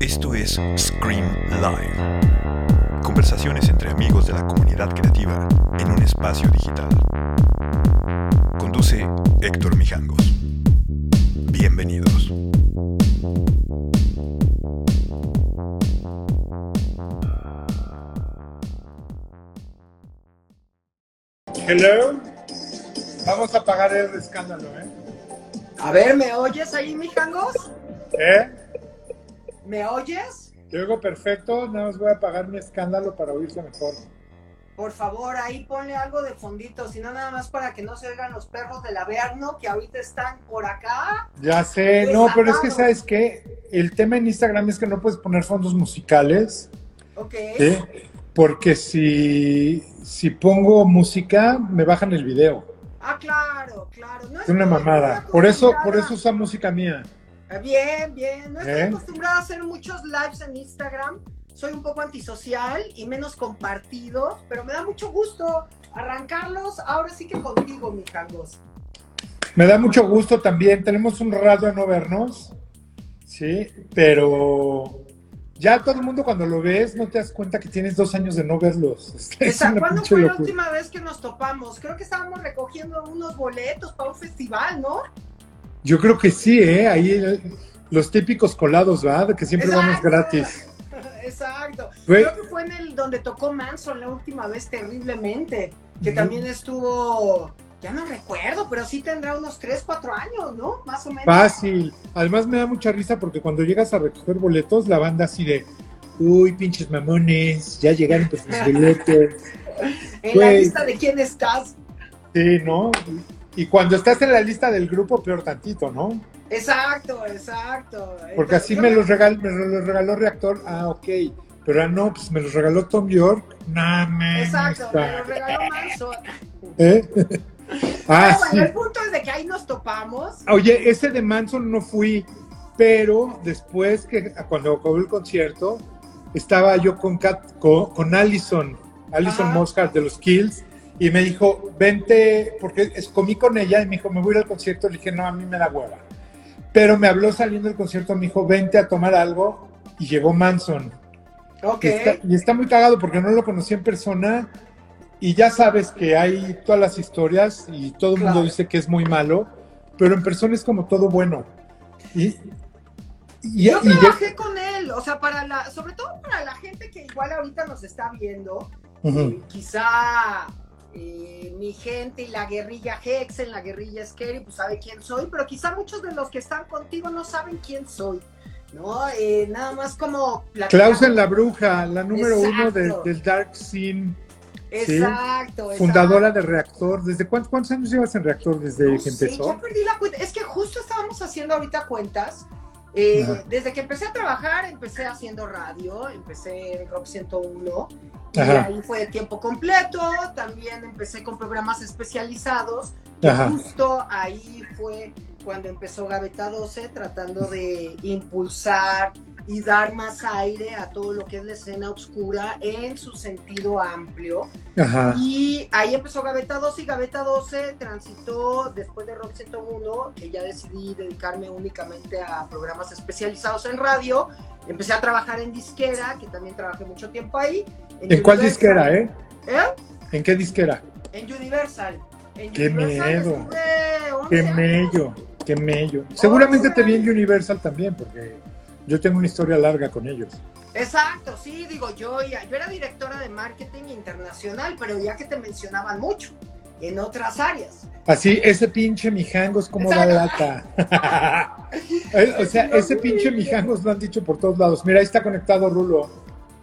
Esto es Scream Live. Conversaciones entre amigos de la comunidad creativa en un espacio digital. Conduce Héctor Mijangos. Bienvenidos. Hello. Vamos a pagar el escándalo, ¿eh? A ver, ¿me oyes ahí, mijangos? ¿Eh? ¿Me oyes? Te oigo perfecto, nada más voy a pagar mi escándalo para oírse mejor. Por favor, ahí ponle algo de fondito, si no nada más para que no se oigan los perros del Averno que ahorita están por acá. Ya sé, no, pero es que sabes qué, el tema en Instagram es que no puedes poner fondos musicales, Ok. ¿sí? Porque si, si pongo música, me bajan el video. Ah, claro, claro. No Es una mamada. Por eso, por eso usa música mía. Eh, Bien, bien. No estoy ¿Eh? acostumbrada a hacer muchos lives en Instagram. Soy un poco antisocial y menos compartido, pero me da mucho gusto arrancarlos ahora sí que contigo, mijangos. Me da mucho gusto también. Tenemos un rato de no vernos, ¿sí? Pero ya todo el mundo cuando lo ves no te das cuenta que tienes dos años de no verlos. Es Esa, ¿Cuándo fue la última vez que nos topamos? Creo que estábamos recogiendo unos boletos para un festival, ¿no? Yo creo que sí, ¿eh? Ahí el- los típicos colados, ¿verdad? Que siempre vamos Exacto. gratis. Exacto. Creo que fue en el donde tocó Manson la última vez terriblemente, que también estuvo, ya no recuerdo, pero sí tendrá unos 3, 4 años, ¿no? Más o menos. Fácil. Además me da mucha risa porque cuando llegas a recoger boletos, la banda así de, uy, pinches mamones, ya llegaron sus boletos. en la lista de quién estás. Sí, ¿no? Y cuando estás en la lista del grupo, peor tantito, ¿no? Exacto, exacto. Porque así me los, regal, me los regaló Reactor, ah, ok. Pero ah, no, pues me los regaló Tom York, nah, man, Exacto, está. me lo regaló Manson. ¿Eh? ah, bueno, sí. el punto es de que ahí nos topamos. Oye, ese de Manson no fui, pero después que cuando acabó el concierto, estaba yo con, Kat- con, con Allison, Allison de los Kills, y me dijo, vente, porque es- comí con ella y me dijo, me voy a ir al concierto. Le dije, no, a mí me da hueva. Pero me habló saliendo del concierto, me dijo, vente a tomar algo, y llegó Manson. Ok. Y, está, y está muy cagado porque no lo conocí en persona, y ya sabes que hay todas las historias, y todo el mundo dice que es muy malo, pero en persona es como todo bueno. Y, y, Yo y ya- trabajé con él, o sea, para la, sobre todo para la gente que igual ahorita nos está viendo, eh, quizá eh, mi gente y la guerrilla Hexen, la guerrilla Scary, pues sabe quién soy, pero quizá muchos de los que están contigo no saben quién soy, ¿no? Eh, nada más como... platicar- Clausen la bruja, la número uno de- del Dark Scene, ¿sí? Exacto, fundadora exacto. de Reactor. ¿Desde cuántos, cuántos años llevas en Reactor desde No que sé, empezó? ya perdí la cuenta. Es que justo estábamos haciendo ahorita cuentas. Eh, desde que empecé a trabajar, empecé haciendo radio, empecé en Rock 101, y Ajá. ahí fue de tiempo completo. También empecé con programas especializados. y. Justo ahí fue cuando empezó Gaveta 12, tratando de impulsar y dar más aire a todo lo que es la escena oscura en su sentido amplio. Ajá. Y ahí empezó Gaveta 12 y Gaveta 12 transitó después de Rock 101, que ya decidí dedicarme únicamente a programas especializados en radio. Empecé a trabajar en disquera, que también trabajé mucho tiempo ahí. ¿En cuál disquera, eh? ¿Eh? ¿En qué disquera? En Universal. En Qué Universal miedo. estuve 11 Qué mello, qué mello. Seguramente te vi en Universal también, porque yo tengo una historia larga con ellos. Exacto, sí, digo, yo, ya- yo era directora de marketing internacional, pero ya que te mencionaban mucho en otras áreas. Así, ese pinche mijangos, ¿cómo da lata? Eh, o sea, ese pinche mijangos lo han dicho por todos lados. Mira, ahí está conectado Rulo.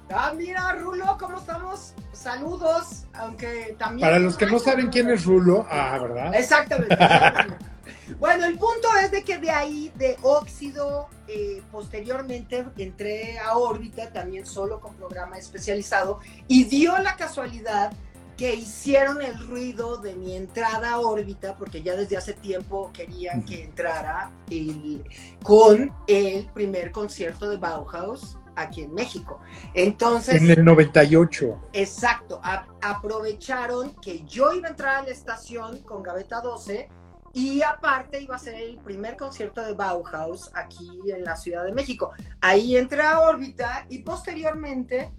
Ah, mira, Rulo, ¿cómo estamos? Saludos, aunque también... Para los que no saben quién es Rulo, ah, ¿verdad? Exactamente. exactamente. bueno, el punto es de que de ahí, de óxido, eh, posteriormente entré a órbita también solo con programa especializado y dio la casualidad que hicieron el ruido de mi entrada a órbita, porque ya desde hace tiempo querían que entrara el- con el primer concierto de Bauhaus aquí en México. Entonces, En el 98. Exacto, a- aprovecharon que yo iba a entrar a la estación con Gaveta 12 y aparte iba a ser el primer concierto de Bauhaus aquí en la Ciudad de México. Ahí entra a órbita y posteriormente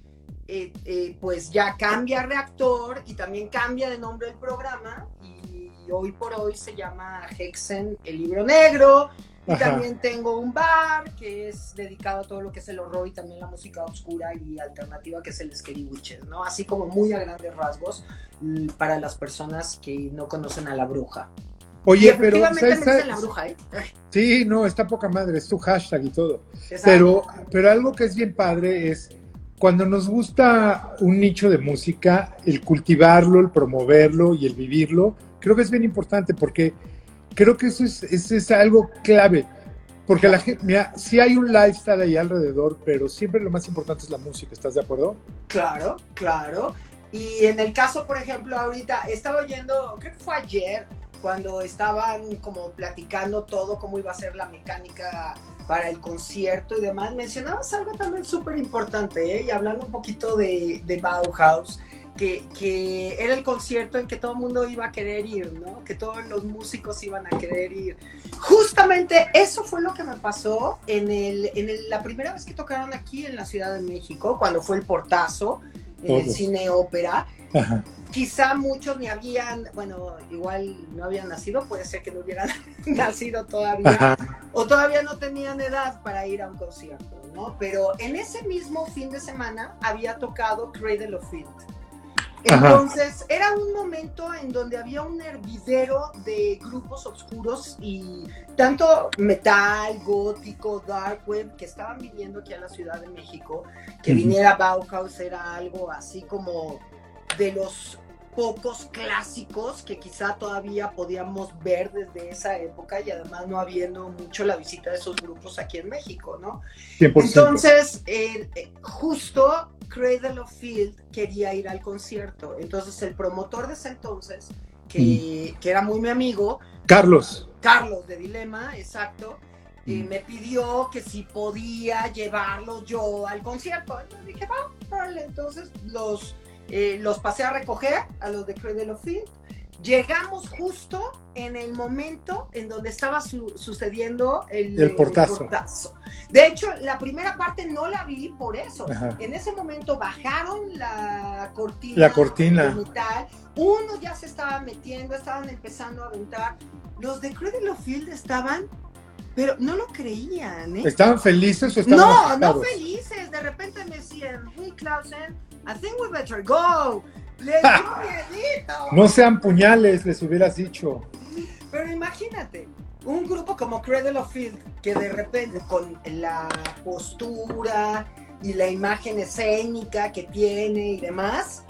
eh, eh, pues ya cambia reactor y también cambia de nombre el programa y hoy por hoy se llama Hexen el libro negro y también tengo un bar que es dedicado a todo lo que es el horror y también la música oscura y alternativa que es el Scary Witches, ¿no? Así como muy a grandes rasgos mm, para las personas que no conocen a la bruja. Oye, pero. la bruja, ¿eh? Sí, no, está poca madre, es tu hashtag y todo. Pero, pero algo que es bien padre es cuando nos gusta un nicho de música, el cultivarlo, el promoverlo y el vivirlo, creo que es bien importante porque creo que eso es, es algo clave. Porque la gente, mira, sí hay un lifestyle ahí alrededor, pero siempre lo más importante es la música, ¿estás de acuerdo? Claro, claro. Y en el caso, por ejemplo, ahorita estaba oyendo, creo que fue ayer, cuando estaban como platicando todo, cómo iba a ser la mecánica para el concierto y demás, mencionabas algo también súper importante, ¿eh? y hablando un poquito de, de Bauhaus que, era el concierto en que todo el mundo iba a querer ir, ¿no? Que todos los músicos iban a querer ir. Justamente eso fue lo que me pasó en, el, en la primera vez que tocaron aquí en la Ciudad de México, cuando fue el portazo en el cine ópera. Quizá muchos ni habían, bueno, igual no habían nacido, puede ser que no hubieran nacido todavía, o todavía no tenían edad para ir a un concierto, ¿no? Pero en ese mismo fin de semana había tocado Cradle of Filth entonces, era un momento en donde había un hervidero de grupos oscuros y tanto metal, gótico, dark web, que estaban viniendo aquí a la Ciudad de México, que viniera Bauhaus era algo así como de los pocos clásicos que quizá todavía podíamos ver desde esa época y además no habiendo mucho la visita de esos grupos aquí en México, ¿no? Entonces, eh, eh, justo Cradle of Field quería ir al concierto. Entonces el promotor de ese entonces, que, mm. era muy mi amigo. Carlos. Carlos de Dilema, exacto. Mm. me pidió que si podía llevarlo yo al concierto. Entonces dije, va, vale. Entonces los, eh, los pasé a recoger a los de Cradle of Field Llegamos justo en el momento en donde estaba sucediendo el, portazo. De hecho, la primera parte no la vi por eso. En ese momento bajaron la cortina. La cortina. Uno ya se estaba metiendo, estaban empezando a aventar. Los de Cradle Field estaban pero no lo creían, ¿eh? ¿Estaban felices o estaban No, no felices. De repente me decían, hey, Clausen, I think we better go. No sean puñales, les hubieras dicho. Pero imagínate, un grupo como Cradle of Field, que de repente con la postura y la imagen escénica que tiene y demás,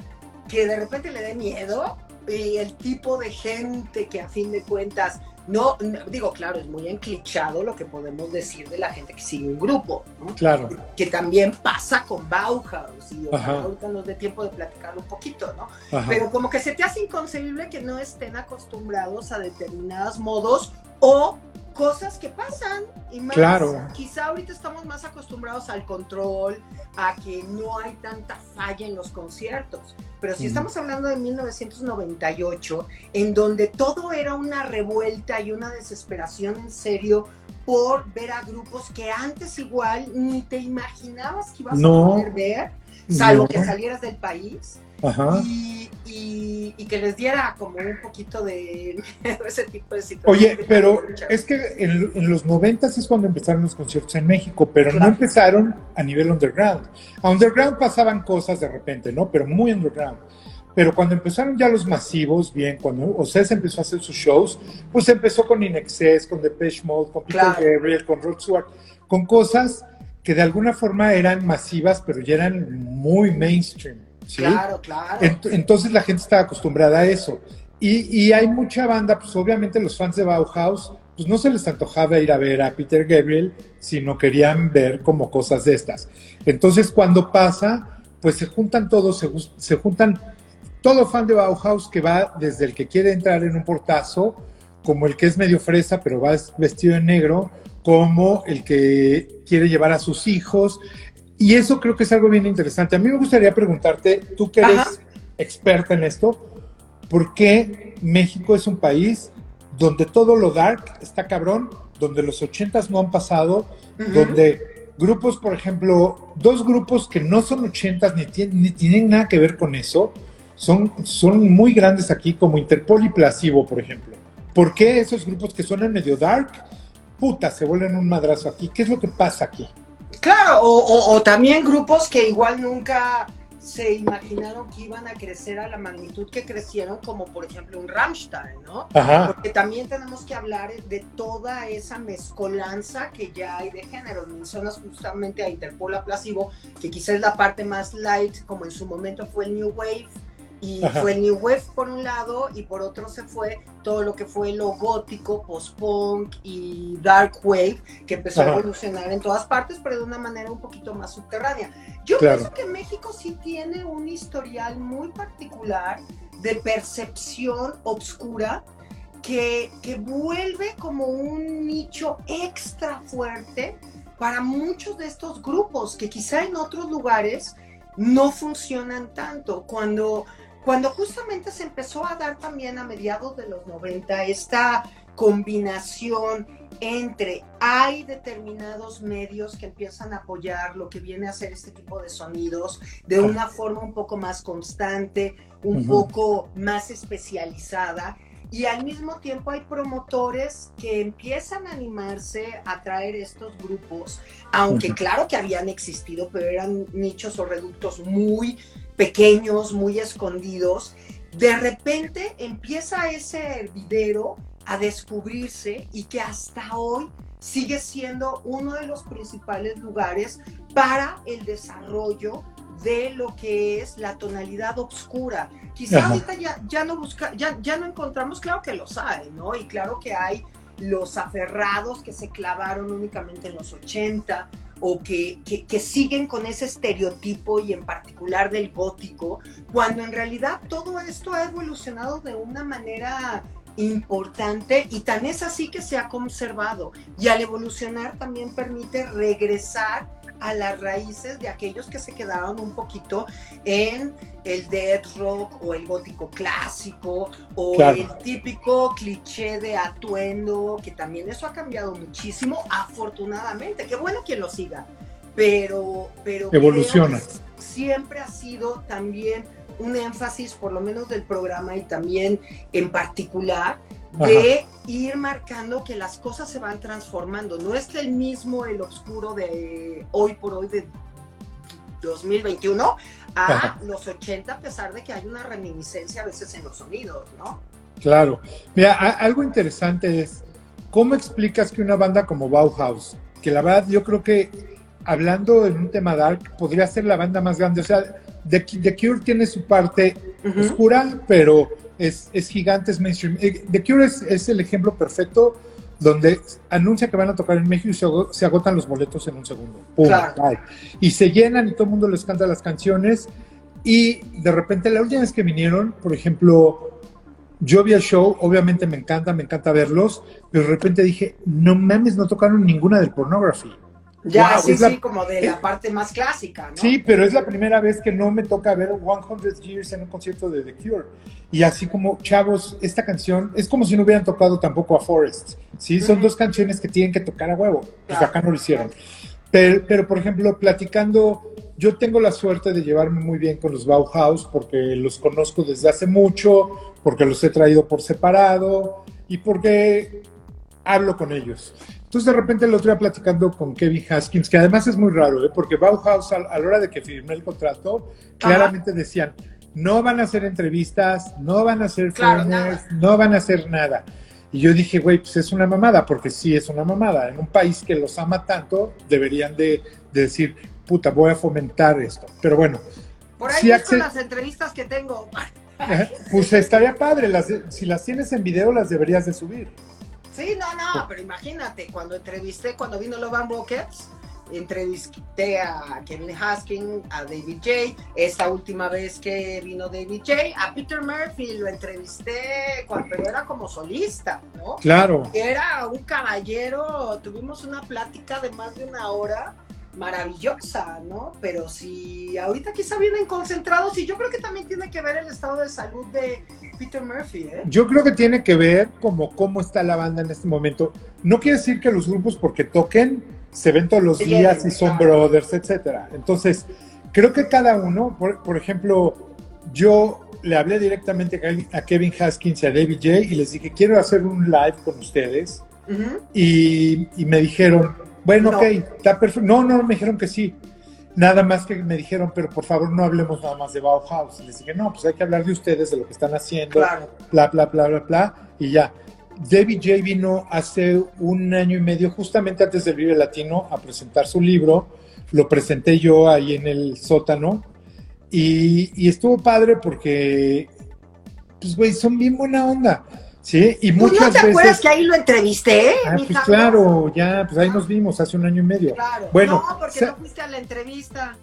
que de repente le dé miedo, y el tipo de gente que a fin de cuentas no, digo, claro, es muy enclichado lo que podemos decir de la gente que sigue un grupo, ¿no? Claro. Que también pasa con Bauhaus, y ahorita nos dé tiempo de platicarlo un poquito, ¿no? Pero como que se te hace inconcebible que no estén acostumbrados a determinados modos o cosas que pasan y más claro. quizá ahorita estamos más acostumbrados al control, a que no hay tanta falla en los conciertos. Pero si estamos hablando de 1998, en donde todo era una revuelta y una desesperación en serio por ver a grupos que antes igual ni te imaginabas que ibas a poder ver, salvo que salieras del país. Y, y, que les diera como un poquito de ese tipo de situaciones. Oye, pero es que en, los 90 es cuando empezaron los conciertos en México, pero no empezaron a nivel underground. A underground pasaban cosas de repente, ¿no? Pero muy underground. Pero cuando empezaron ya los masivos, bien, cuando Oses empezó a hacer sus shows, pues empezó con Inexcess, con Depeche Mode, con Peter Gabriel, con Rod Stewart, con cosas que de alguna forma eran masivas, pero ya eran muy mainstream. Claro, claro. Entonces la gente estaba acostumbrada a eso. Y, y, hay mucha banda, pues obviamente los fans de Bauhaus, pues no se les antojaba ir a ver a Peter Gabriel, sino querían ver como cosas de estas. Entonces cuando pasa, pues se juntan todos, se, se juntan todo fan de Bauhaus que va desde el que quiere entrar en un portazo, como el que es medio fresa, pero va vestido en negro, como el que quiere llevar a sus hijos, y eso creo que es algo bien interesante. A mí me gustaría preguntarte, tú que eres experta en esto, ¿por qué México es un país donde todo lo dark está cabrón, donde los ochentas no han pasado, donde grupos, por ejemplo, dos grupos que no son ochentas ni, ni tienen nada que ver con eso, son, son muy grandes aquí, como Interpol y Placebo, por ejemplo. ¿Por qué esos grupos que suenan medio dark, puta, se vuelven un madrazo aquí? ¿Qué es lo que pasa aquí? Claro, o, o también grupos que igual nunca se imaginaron que iban a crecer a la magnitud que crecieron, como por ejemplo un Rammstein, ¿no? Porque también tenemos que hablar de toda esa mezcolanza que ya hay de género. Mencionas justamente a Interpol a que quizás es la parte más light, como en su momento fue el New Wave, y fue el New Wave por un lado y por otro se fue todo lo que fue lo gótico, post-punk y dark wave que empezó a evolucionar en todas partes, pero de una manera un poquito más subterránea. Yo pienso que México sí tiene un historial muy particular de percepción obscura que, que vuelve como un nicho extra fuerte para muchos de estos grupos que quizá en otros lugares no funcionan tanto. Cuando cuando justamente se empezó a dar también a mediados de los 90 esta combinación entre hay determinados medios que empiezan a apoyar lo que viene a ser este tipo de sonidos de una forma un poco más constante, un poco más especializada y al mismo tiempo hay promotores que empiezan a animarse a traer estos grupos, aunque claro que habían existido, pero eran nichos o reductos muy pequeños, muy escondidos, de repente empieza ese hervidero a descubrirse y que hasta hoy sigue siendo uno de los principales lugares para el desarrollo de lo que es la tonalidad oscura. Quizá ahorita ya, ya no busca, ya, ya no encontramos, claro que los hay, ¿no? Y claro que hay los aferrados que se clavaron únicamente en los 80, o que, que, siguen con ese estereotipo y en particular del gótico, cuando en realidad todo esto ha evolucionado de una manera importante y tan es así que se ha conservado. Y al evolucionar también permite regresar a las raíces de aquellos que se quedaron un poquito en el death rock o el gótico clásico o el típico cliché de atuendo, que también eso ha cambiado muchísimo, afortunadamente. Qué bueno que lo siga, pero, pero evoluciona. Siempre ha sido también un énfasis, por lo menos del programa y también en particular, de ir marcando que las cosas se van transformando. No es el mismo el oscuro de hoy por hoy de 2021 a los 80, a pesar de que hay una reminiscencia a veces en los sonidos, ¿no? Claro. Mira, algo interesante es, ¿cómo explicas que una banda como Bauhaus, que la verdad yo creo que hablando en un tema dark, podría ser la banda más grande? O sea, The, Cure tiene su parte oscura, pero es, es gigante, es mainstream. Eh, The Cure es, el ejemplo perfecto donde anuncia que van a tocar en México y se, agotan los boletos en un segundo. Y se llenan y todo el mundo les canta las canciones. Y de repente, la última vez que vinieron, por ejemplo, yo vi el show, obviamente me encanta, me encanta verlos, pero de repente dije, no mames, no tocaron ninguna del pornography. Ya, sí, sí, como de la parte más clásica, ¿no? Sí, pero es la primera vez que no me toca ver 100 Years en un concierto de The Cure. Y así como, chavos, esta canción es como si no hubieran tocado tampoco a Forest. Sí, son dos canciones que tienen que tocar a huevo. Pues acá no lo hicieron. Pero, pero, por ejemplo, platicando, yo tengo la suerte de llevarme muy bien con los Bauhaus porque los conozco desde hace mucho, porque los he traído por separado y porque hablo con ellos. Entonces de repente el otro día platicando con Kevin Haskins, que además es muy raro, ¿eh? porque Bauhaus a, la hora de que firmé el contrato, claramente decían, no van a hacer entrevistas, no van a hacer claro, no van a hacer nada. Y yo dije, güey, pues es una mamada, porque sí es una mamada. En un país que los ama tanto, deberían de, decir, puta, voy a fomentar esto. Pero bueno. Por ahí si las entrevistas que tengo. pues estaría padre, las, si las tienes en video las deberías de subir. Sí, no, no, pero imagínate, cuando entrevisté, cuando vino Lovan Rockets, entrevisté a Kevin Haskins, a David J. Esta última vez que vino David J. A Peter Murphy lo entrevisté cuando era como solista, ¿no? Claro. Era un caballero, tuvimos una plática de más de una hora maravillosa, ¿no? Pero si ahorita quizá vienen concentrados y yo creo que también tiene que ver el estado de salud de Peter Murphy, ¿eh? Yo creo que tiene que ver como cómo está la banda en este momento. No quiere decir que los grupos porque toquen se ven todos los Sí, días y son claro. brothers, etcétera. Entonces, creo que cada uno, por, por ejemplo, yo le hablé directamente a Kevin- Haskins y a David J y les dije, quiero hacer un live con ustedes. Y me dijeron, bueno, No. ok, está perfecto. No, no, me dijeron que sí. Nada más que me dijeron, pero por favor no hablemos nada más de Bauhaus. Les dije, no, pues hay que hablar de ustedes, de lo que están haciendo, Claro. bla, bla, bla, bla, bla, y ya. David J vino hace un año y medio, justamente antes del Vive Latino, a presentar su libro. Lo presenté yo ahí en el sótano. Y, y estuvo padre porque, pues, güey, son bien buena onda. ¿Sí? Y ¿Tú muchas no te acuerdas que ahí lo entrevisté? Ah, pues claro, ya, pues ahí nos vimos hace un año y medio. Claro. Bueno, no, porque no fuiste a la entrevista.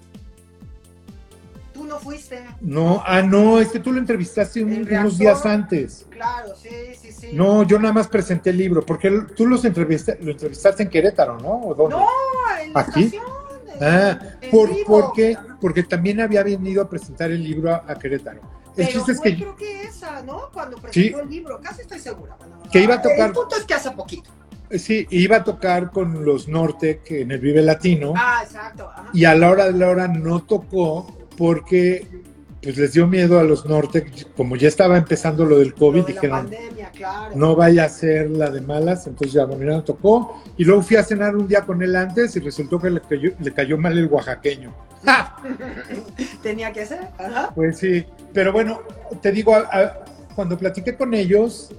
Tú no fuiste. No, ah, no, es que tú lo entrevistaste un- unos días antes. Claro, sí, sí, sí. No, yo nada más presenté el libro, porque tú los entrevistaste, lo entrevistaste en Querétaro, ¿no? ¿O dónde? No, en la ¿Aquí? estación. en- Ah, en por, vivo. ¿por qué? Porque también había venido a presentar el libro a, a Querétaro. El Pero chiste es que creo que esa, ¿no? Cuando presentó el libro, casi estoy segura. Bueno, Que iba a tocar- El punto es que hace poquito. sí, iba a tocar con los Nortec en el Vive Latino Ah, exacto. ajá. y a la hora de la hora no tocó porque pues les dio miedo a los Nortec, como ya estaba empezando lo del Lo COVID, de la dijeron, pandemia, claro. no vaya a ser la de malas, entonces ya bueno, ya no tocó. Y luego fui a cenar un día con él antes y resultó que le cayó, le cayó mal el oaxaqueño. Tenía que ser. Ajá. Pues sí, pero bueno, te digo, a- a- cuando platiqué con ellos,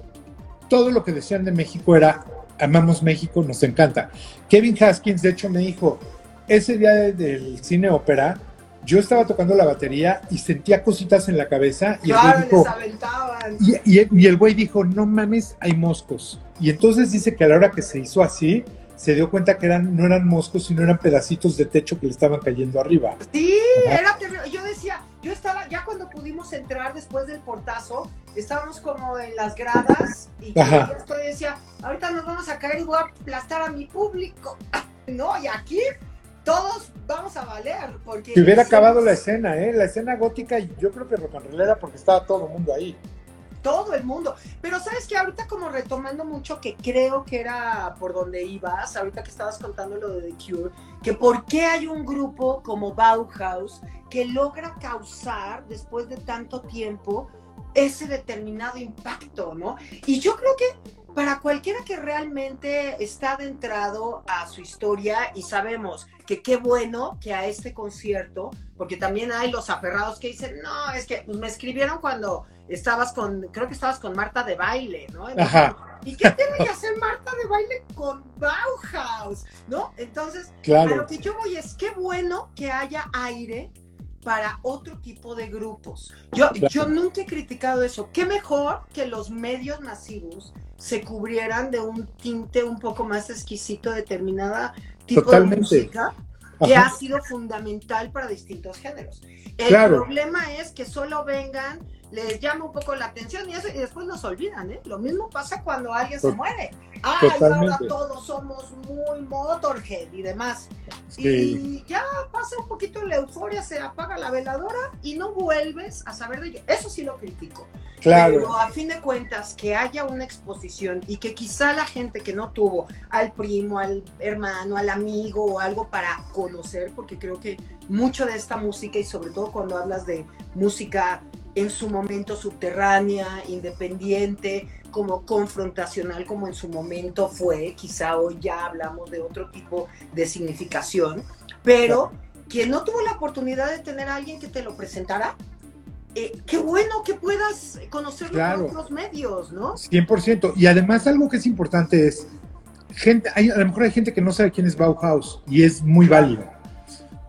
todo lo que decían de México era, amamos México, nos encanta. Kevin Haskins, de hecho, me dijo, ese día de- del cine ópera, yo estaba tocando la batería y sentía cositas en la cabeza y el güey Claro, dijo, les. Y, y- y el güey dijo, no mames, hay moscos. Y entonces dice que a la hora que se hizo así, se dio cuenta que eran, no eran moscos, sino eran pedacitos de techo que le estaban cayendo arriba. Sí, era terrible. Yo decía, yo estaba, ya cuando pudimos entrar después del portazo, estábamos como en las gradas y yo Ajá. ya estoy, decía, ahorita nos vamos a caer y voy a aplastar a mi público. No, y aquí todos vamos a valer. Porque Si hubiera somos acabado la escena, ¿eh? La escena gótica, yo creo que rock and roll era porque estaba todo el mundo ahí. Todo el mundo. Pero sabes que ahorita como retomando mucho que creo que era por donde ibas, ahorita que estabas contando lo de The Cure, que por qué hay un grupo como Bauhaus que logra causar después de tanto tiempo ese determinado impacto, ¿no? Y yo creo que para cualquiera que realmente está adentrado a su historia y sabemos que qué bueno que a este concierto, porque también hay los aferrados que dicen, no, es que me escribieron cuando estabas con, creo que estabas con Marta de baile, ¿no? Entonces, Ajá, ¿Y qué tiene que hacer Marta de baile con Bauhaus? ¿No? Entonces, a claro. lo que yo voy es, qué bueno que haya aire para otro tipo de grupos. Yo, Claro. yo nunca he criticado eso. Qué mejor que los medios masivos se cubrieran de un tinte un poco más exquisito de determinada tipo Totalmente. de música que Ajá. ha sido fundamental para distintos géneros. El Claro. problema es que solo vengan, les llama un poco la atención y, eso- y después nos olvidan, ¿eh? Lo mismo pasa cuando alguien se To- muere. Ah, y ahora todos somos muy Motorhead y demás. Sí. Y ya pasa un poquito la euforia, se apaga la veladora y no vuelves a saber de ello. Eso sí lo critico. Claro. Pero a fin de cuentas, que haya una exposición y que quizá la gente que no tuvo al primo, al hermano, al amigo o algo para conocer, porque creo que mucho de esta música y sobre todo cuando hablas de música en su momento subterránea, independiente, como confrontacional como en su momento fue, quizá hoy ya hablamos de otro tipo de significación, pero quien no tuvo la oportunidad de tener a alguien que te lo presentara, eh, qué bueno que puedas conocerlo Claro. por otros medios, ¿no? 100%. Y además algo que es importante es, gente, hay, a lo mejor hay gente que no sabe quién es Bauhaus y es muy válido.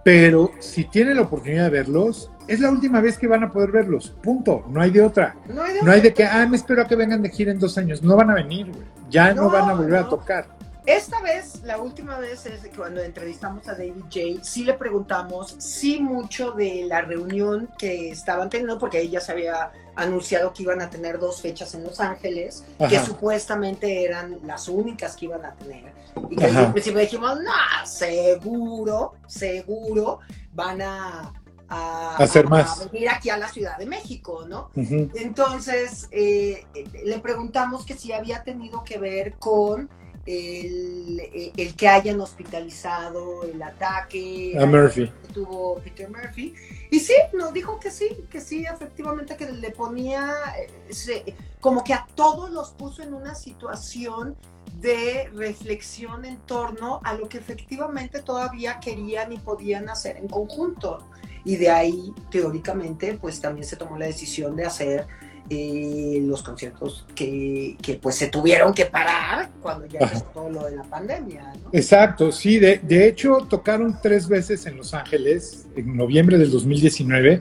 Pero si tienen la oportunidad de verlos, es la última vez que van a poder verlos. Punto. No hay de otra. No hay de, No hay de que, ah, me espero a que vengan de gira en dos años. No van a venir, güey. Ya no, No, van a volver a tocar. Esta vez, la última vez es cuando entrevistamos a David J, sí le preguntamos sí mucho de la reunión que estaban teniendo, porque ella se había anunciado que iban a tener dos fechas en Los Ángeles, que supuestamente eran las únicas que iban a tener. Y que al principio dijimos, no, seguro, seguro van a a, hacer más. venir aquí a la Ciudad de México, ¿no? Entonces, eh, le preguntamos que si había tenido que ver con el, el, que hayan hospitalizado el ataque a Murphy. Que tuvo Peter Murphy. Y sí, nos dijo que sí, que sí, efectivamente, que le ponía, eh, como que a todos los puso en una situación de reflexión en torno a lo que efectivamente todavía querían y podían hacer en conjunto y de ahí teóricamente pues también se tomó la decisión de hacer eh, los conciertos que, que, pues se tuvieron que parar cuando ya empezó todo lo de la pandemia. Exacto, sí, de, de, hecho tocaron tres veces en Los Ángeles en noviembre del 2019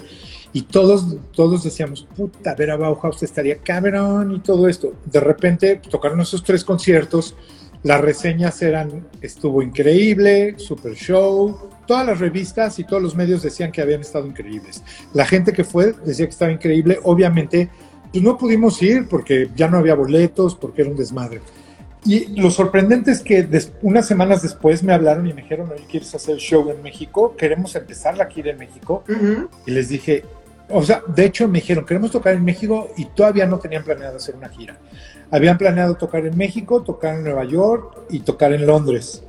y todos, todos decíamos, puta, ver a Bauhaus estaría cabrón y todo esto. De repente tocaron esos tres conciertos, las reseñas eran, estuvo increíble, super show, todas las revistas y todos los medios decían que habían estado increíbles. La gente que fue decía que estaba increíble. Obviamente, pues no pudimos ir porque ya no había boletos, porque era un desmadre. Y lo sorprendente es que unas semanas después me hablaron y me dijeron, oye, ¿quieres hacer el show en México? Queremos empezar la gira en México. Y les dije, o sea, de hecho me dijeron, queremos tocar en México y todavía no tenían planeado hacer una gira. Habían planeado tocar en México, tocar en Nueva York y tocar en Londres.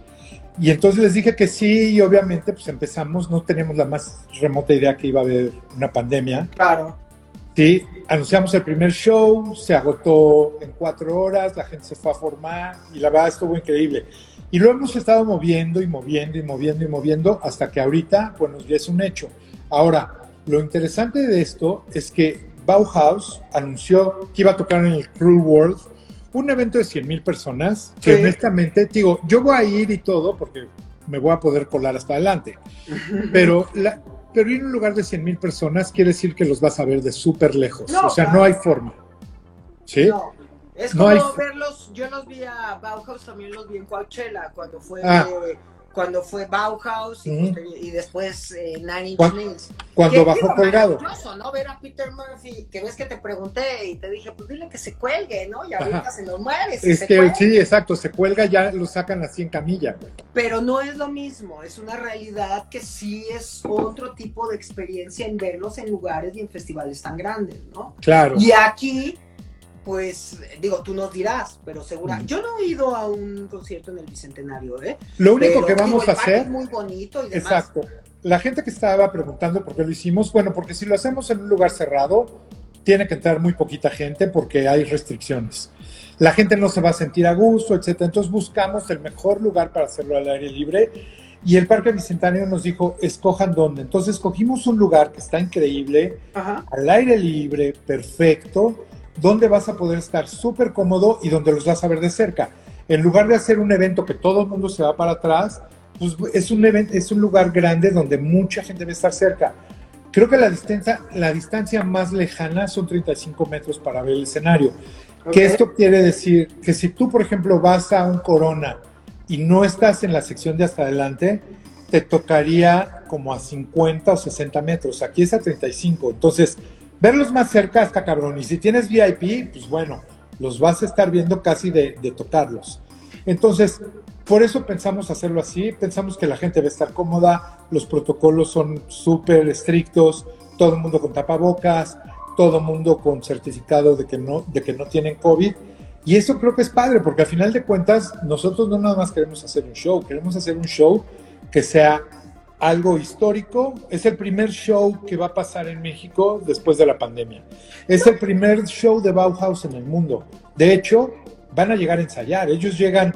Y entonces les dije que sí, y obviamente pues empezamos, no teníamos la más remota idea que iba a haber una pandemia. Claro. Sí, anunciamos el primer show, se agotó en cuatro horas, la gente se fue a formar y la verdad estuvo increíble. Y lo hemos estado moviendo y moviendo y moviendo y moviendo hasta que ahorita, bueno, ya es un hecho. Ahora, lo interesante de esto es que Bauhaus anunció que iba a tocar en el Cruel World un evento de 100 mil personas, que honestamente, digo, yo voy a ir y todo porque me voy a poder colar hasta adelante, pero, la, pero ir a un lugar de 100 mil personas quiere decir que los vas a ver de súper lejos, o sea, no hay forma. ¿Sí? No. Es como verlos, yo los vi a Bauhaus, también los vi en Coachella, cuando fue... Ah cuando fue Bauhaus y, después eh, Nine Inch Nails. Cuando bajó colgado. ¿no? Ver a Peter Murphy, que ves que te pregunté y te dije, pues dile que se cuelgue, ¿no? Y ahorita se lo mueres. Es que sí, exacto, se cuelga, ya lo sacan así en camilla. Pero no es lo mismo, es una realidad que sí es otro tipo de experiencia en verlos en lugares y en festivales tan grandes, ¿no? Claro. Y aquí pues digo, tú nos dirás, pero segura. Mm. Yo no he ido a un concierto en el Bicentenario, ¿eh? Lo único que vamos a hacer. Es muy bonito y demás. Exacto. La gente que estaba preguntando por qué lo hicimos, bueno, porque si lo hacemos en un lugar cerrado, tiene que entrar muy poquita gente porque hay restricciones. La gente no se va a sentir a gusto, etcétera. Entonces buscamos el mejor lugar para hacerlo al aire libre. Y el Parque Bicentenario nos dijo, escojan dónde. Entonces escogimos un lugar que está increíble, al aire libre, perfecto donde vas a poder estar súper cómodo y donde los vas a ver de cerca. En lugar de hacer un evento que todo el mundo se va para atrás, pues es un, evento, es un lugar grande donde mucha gente debe estar cerca. Creo que la distancia, la distancia más lejana son 35 metros para ver el escenario. Que esto quiere decir que si tú, por ejemplo, vas a un Corona y no estás en la sección de hasta adelante, te tocaría como a 50 o 60 metros. Aquí es a 35. Entonces, verlos más cerca está cabrón. Y si tienes VIP, pues bueno, los vas a estar viendo casi de, tocarlos. Entonces, por eso pensamos hacerlo así. Pensamos que la gente va a estar cómoda, los protocolos son súper estrictos, todo el mundo con tapabocas, todo el mundo con certificado de que, no, de que no tienen COVID. Y eso creo que es padre, porque al final de cuentas, nosotros no nada más queremos hacer un show, queremos hacer un show que sea algo histórico. Es el primer show que va a pasar en México después de la pandemia. Es el primer show de Bauhaus en el mundo. De hecho, van a llegar a ensayar. Ellos llegan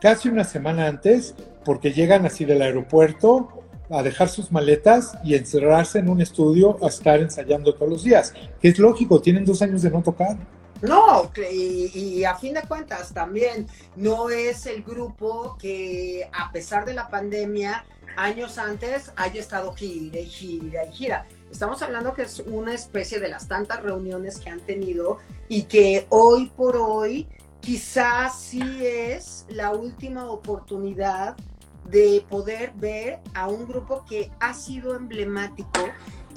casi una semana antes porque llegan así del aeropuerto a dejar sus maletas y encerrarse en un estudio a estar ensayando todos los días. Que es lógico, tienen dos años de no tocar. No, y, a fin de cuentas también no es el grupo que a pesar de la pandemia años antes haya estado gira y gira y gira. Estamos hablando que es una especie de las tantas reuniones que han tenido y que hoy por hoy quizás sí es la última oportunidad de poder ver a un grupo que ha sido emblemático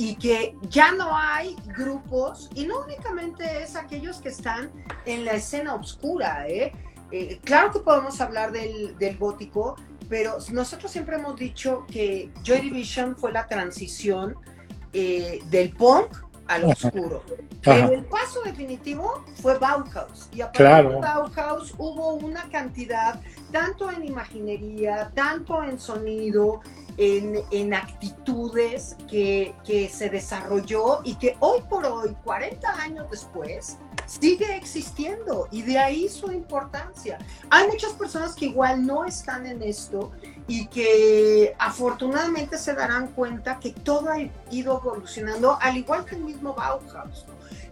y que ya no hay grupos, y no únicamente es aquellos que están en la escena oscura, ¿eh? Eh, claro que podemos hablar del, del, gótico, pero nosotros siempre hemos dicho que Joy Division fue la transición eh, del punk al oscuro. Pero el paso definitivo fue Bauhaus. Y a partir de Bauhaus hubo una cantidad, tanto en imaginería, tanto en sonido, en, en actitudes que, que, se desarrolló y que hoy por hoy, 40 años después, sigue existiendo y de ahí su importancia. Hay muchas personas que igual no están en esto y que afortunadamente se darán cuenta que todo ha ido evolucionando, al igual que el mismo Bauhaus.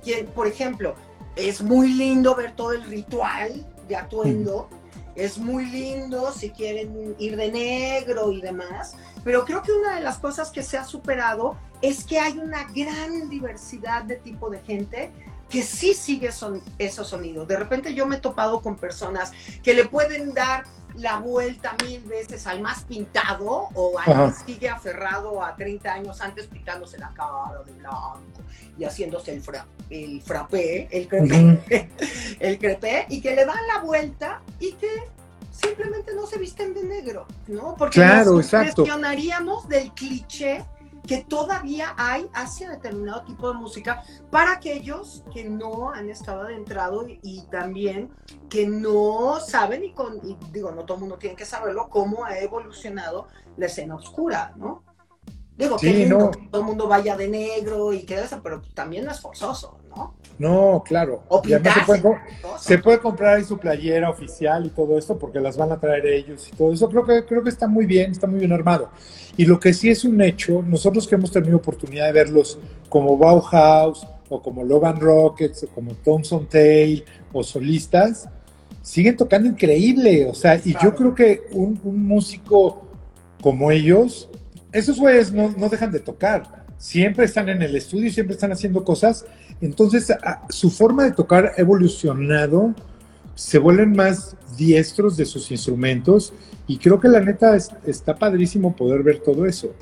Que, por ejemplo, es muy lindo ver todo el ritual de atuendo, es muy lindo si quieren ir de negro y demás, pero creo que una de las cosas que se ha superado es que hay una gran diversidad de tipo de gente que sí sigue son, esos sonidos. De repente yo me he topado con personas que le pueden dar la vuelta mil veces al más pintado o al que sigue aferrado a 30 años antes pintándose la cara de blanco y haciéndose el, fra, el frappé, el crepé, el crepé, y que le dan la vuelta y que simplemente no se visten de negro, ¿no? Porque claro, nos del cliché que todavía hay hacia determinado tipo de música para aquellos que no han estado adentrado y, también que no saben y, con, digo, no todo el mundo tiene que saberlo, cómo ha evolucionado la escena oscura, ¿no? Digo, que no. todo el mundo vaya de negro y que eso, pero también no es forzoso, ¿no? No, claro. O se, puede, se, puede, comprar ahí su playera oficial y todo esto porque las van a traer ellos y todo eso. Creo que, creo que está muy bien, está muy bien armado. Y lo que sí es un hecho, nosotros que hemos tenido oportunidad de verlos como Bauhaus o como Logan Rockets o como Thompson Tail o solistas, siguen tocando increíble. O sea, y yo creo que un, un músico como ellos, esos güeyes no, no dejan de tocar siempre están en el estudio, siempre están haciendo cosas. Entonces, su forma de tocar ha evolucionado, se vuelven más diestros de sus instrumentos y creo que la neta está padrísimo poder ver todo eso.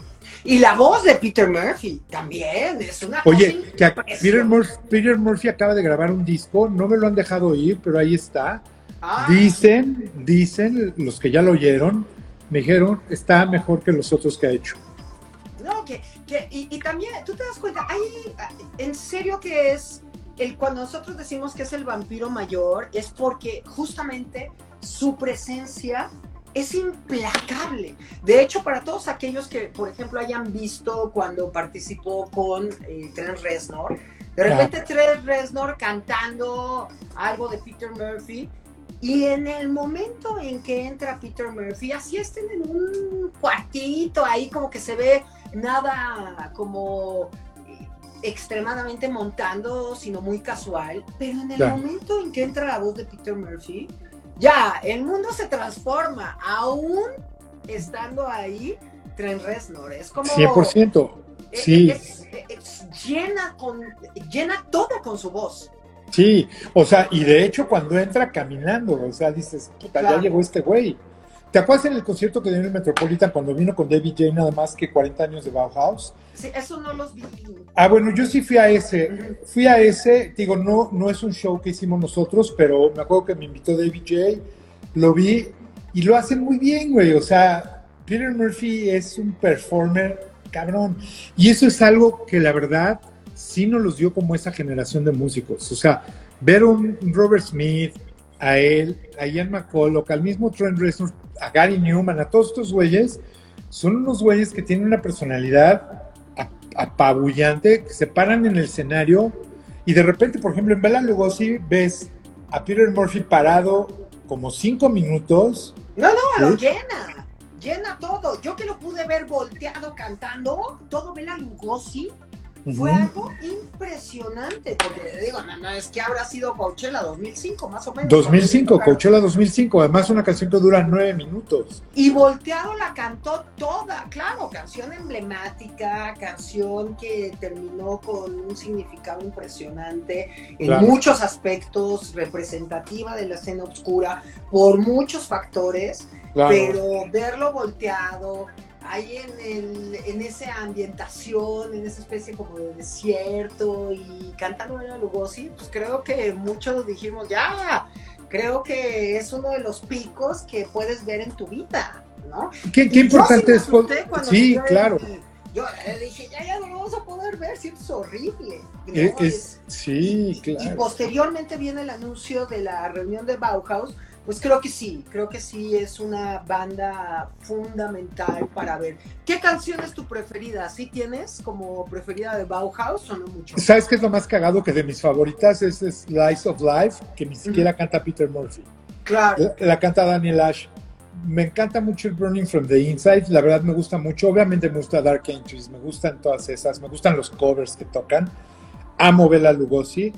Y la voz de Peter Murphy también es una Oye, que Peter, Murphy, Peter Murphy acaba de grabar un disco, no me lo han dejado oír, pero ahí está. Ah. Dicen, dicen los que ya lo oyeron, me dijeron, está mejor que los otros que ha hecho. No, que y, también, tú te das cuenta, hay, en serio que es, el, cuando nosotros decimos que es el vampiro mayor, es porque justamente su presencia es implacable. De hecho, para todos aquellos que, por ejemplo, hayan visto cuando participó con eh, Trent Reznor, de repente Trent Reznor cantando algo de Peter Murphy, y en el momento en que entra Peter Murphy, así estén en un cuartito ahí como que se ve nada como eh, extremadamente montando, sino muy casual. Pero en el momento en que entra la voz de Peter Murphy, ya, el mundo se transforma, aún estando ahí, Tren Reznor. Es como... 100%. Eh, sí. llena, con, llena todo con su voz. Sí, o sea, y de hecho cuando entra caminando, o sea, dices, puta, ya llegó este güey. ¿Te acuerdas en el concierto que dio en el Metropolitan cuando vino con David J. nada más que 40 años de Bauhaus? Sí, eso no los vi. Ah, bueno, yo sí fui a ese. Fui a ese, digo, no, no es un show que hicimos nosotros, pero me acuerdo que me invitó David J. Lo vi y lo hacen muy bien, güey. O sea, Peter Murphy es un performer cabrón. Y eso es algo que la verdad sí nos los dio como esa generación de músicos. O sea, ver un Robert Smith, a él, a Ian McCulloch, al mismo Trent Reznor, a Gary Newman, a todos estos güeyes, son unos güeyes que tienen una personalidad apabullante, que se paran en el escenario y de repente, por ejemplo, en Bela Lugosi ves a Peter Murphy parado como cinco minutos. No, no, lo llena, llena todo. Yo que lo pude ver volteado cantando, todo Bela Lugosi fue algo impresionante, porque digo, no, no, es que habrá sido Coachella 2005, más o menos. 2005, Coachella 2005, además una canción que dura nueve minutos. Y Volteado la cantó toda, claro, canción emblemática, canción que terminó con un significado impresionante en Claro. muchos aspectos, representativa de la escena oscura, por muchos factores, Claro. pero verlo volteado ahí en, el, en esa ambientación, en esa especie como de desierto y cantando a Lugosi, pues creo que muchos dijimos, ya, creo que es uno de los picos que puedes ver en tu vida, ¿no? ¿Qué, qué Y importante es? Sí, claro. Yo eh, dije, ya, ya no lo vamos a poder ver, si es horrible. ¿no? Es- Es- es- sí, y claro. posteriormente viene el anuncio de la reunión de Bauhaus, pues creo que sí, creo que sí es una banda fundamental para ver. ¿Qué canción es tu preferida? ¿Sí tienes como preferida de Bauhaus o no mucho? ¿Sabes qué es lo más cagado? Que de mis favoritas es Slice of Life, que ni siquiera canta Peter Murphy. Claro. La, la canta Daniel Ash. Me encanta mucho el Burning from the Inside, la verdad me gusta mucho. Obviamente me gusta Dark Angels, me gustan todas esas, me gustan los covers que tocan. Amo Bela Lugosi,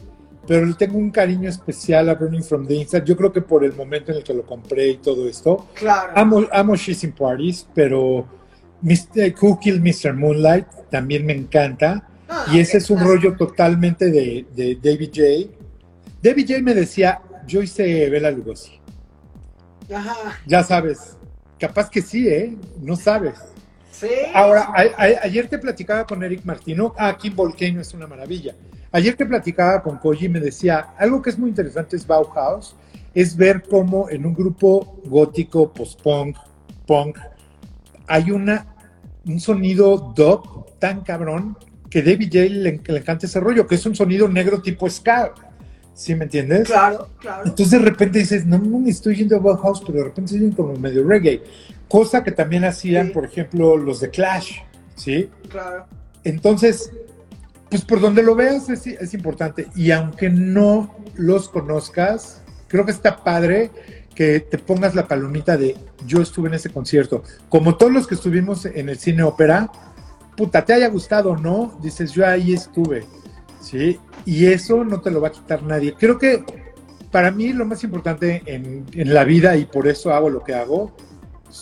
pero le tengo un cariño especial a Burning from the Inside. Yo creo que por el momento en el que lo compré y todo esto. Claro. Amo, amo She's in Parties, pero Mr. Who Killed Mr. Moonlight también me encanta. No, Y ese es un rollo totalmente de, de David J. David J me decía, yo hice Bela Lugosi. Ajá. Ya sabes, capaz que sí, ¿eh? No sabes. Sí. Ahora, a- a- ayer te platicaba con Eric Martino, ah, Kim Volcano es una maravilla. Ayer te platicaba con Koji me decía, algo que es muy interesante es Bauhaus, es ver cómo en un grupo gótico, post-punk, punk, hay una, un sonido dub tan cabrón que David J le, le encanta ese rollo, que es un sonido negro tipo ska. ¿Sí me entiendes? Claro, claro. Entonces de repente dices, no, no me estoy yendo a Bauhaus, pero de repente estoy yendo como medio reggae. Cosa que también hacían, Sí. por ejemplo, los de Clash, ¿sí? Claro. Entonces, pues por donde lo veas es, es importante. Y aunque no los conozcas, creo que está padre que te pongas la palomita de yo estuve en ese concierto. Como todos los que estuvimos en el cine ópera, puta, te haya gustado o no, dices yo ahí estuve. ¿sí? Y eso no te lo va a quitar nadie. Creo que para mí lo más importante en, en la vida y por eso hago lo que hago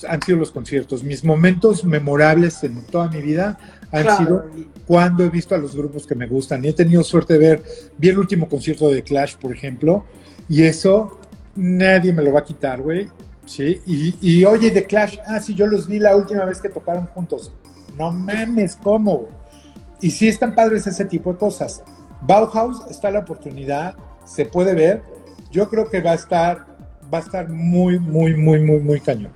han sido los conciertos. Mis momentos memorables en toda mi vida han Claro. sido cuando he visto a los grupos que me gustan. Y he tenido suerte de ver, vi el último concierto de Clash, por ejemplo, y eso nadie me lo va a quitar, güey. Sí, y, oye, de Clash, ah, sí, yo los vi la última vez que tocaron juntos. No mames, ¿cómo? Y sí están padres ese tipo de cosas. Bauhaus está la oportunidad, se puede ver. Yo creo que va a estar, va a estar muy, muy, muy, muy, muy cañón.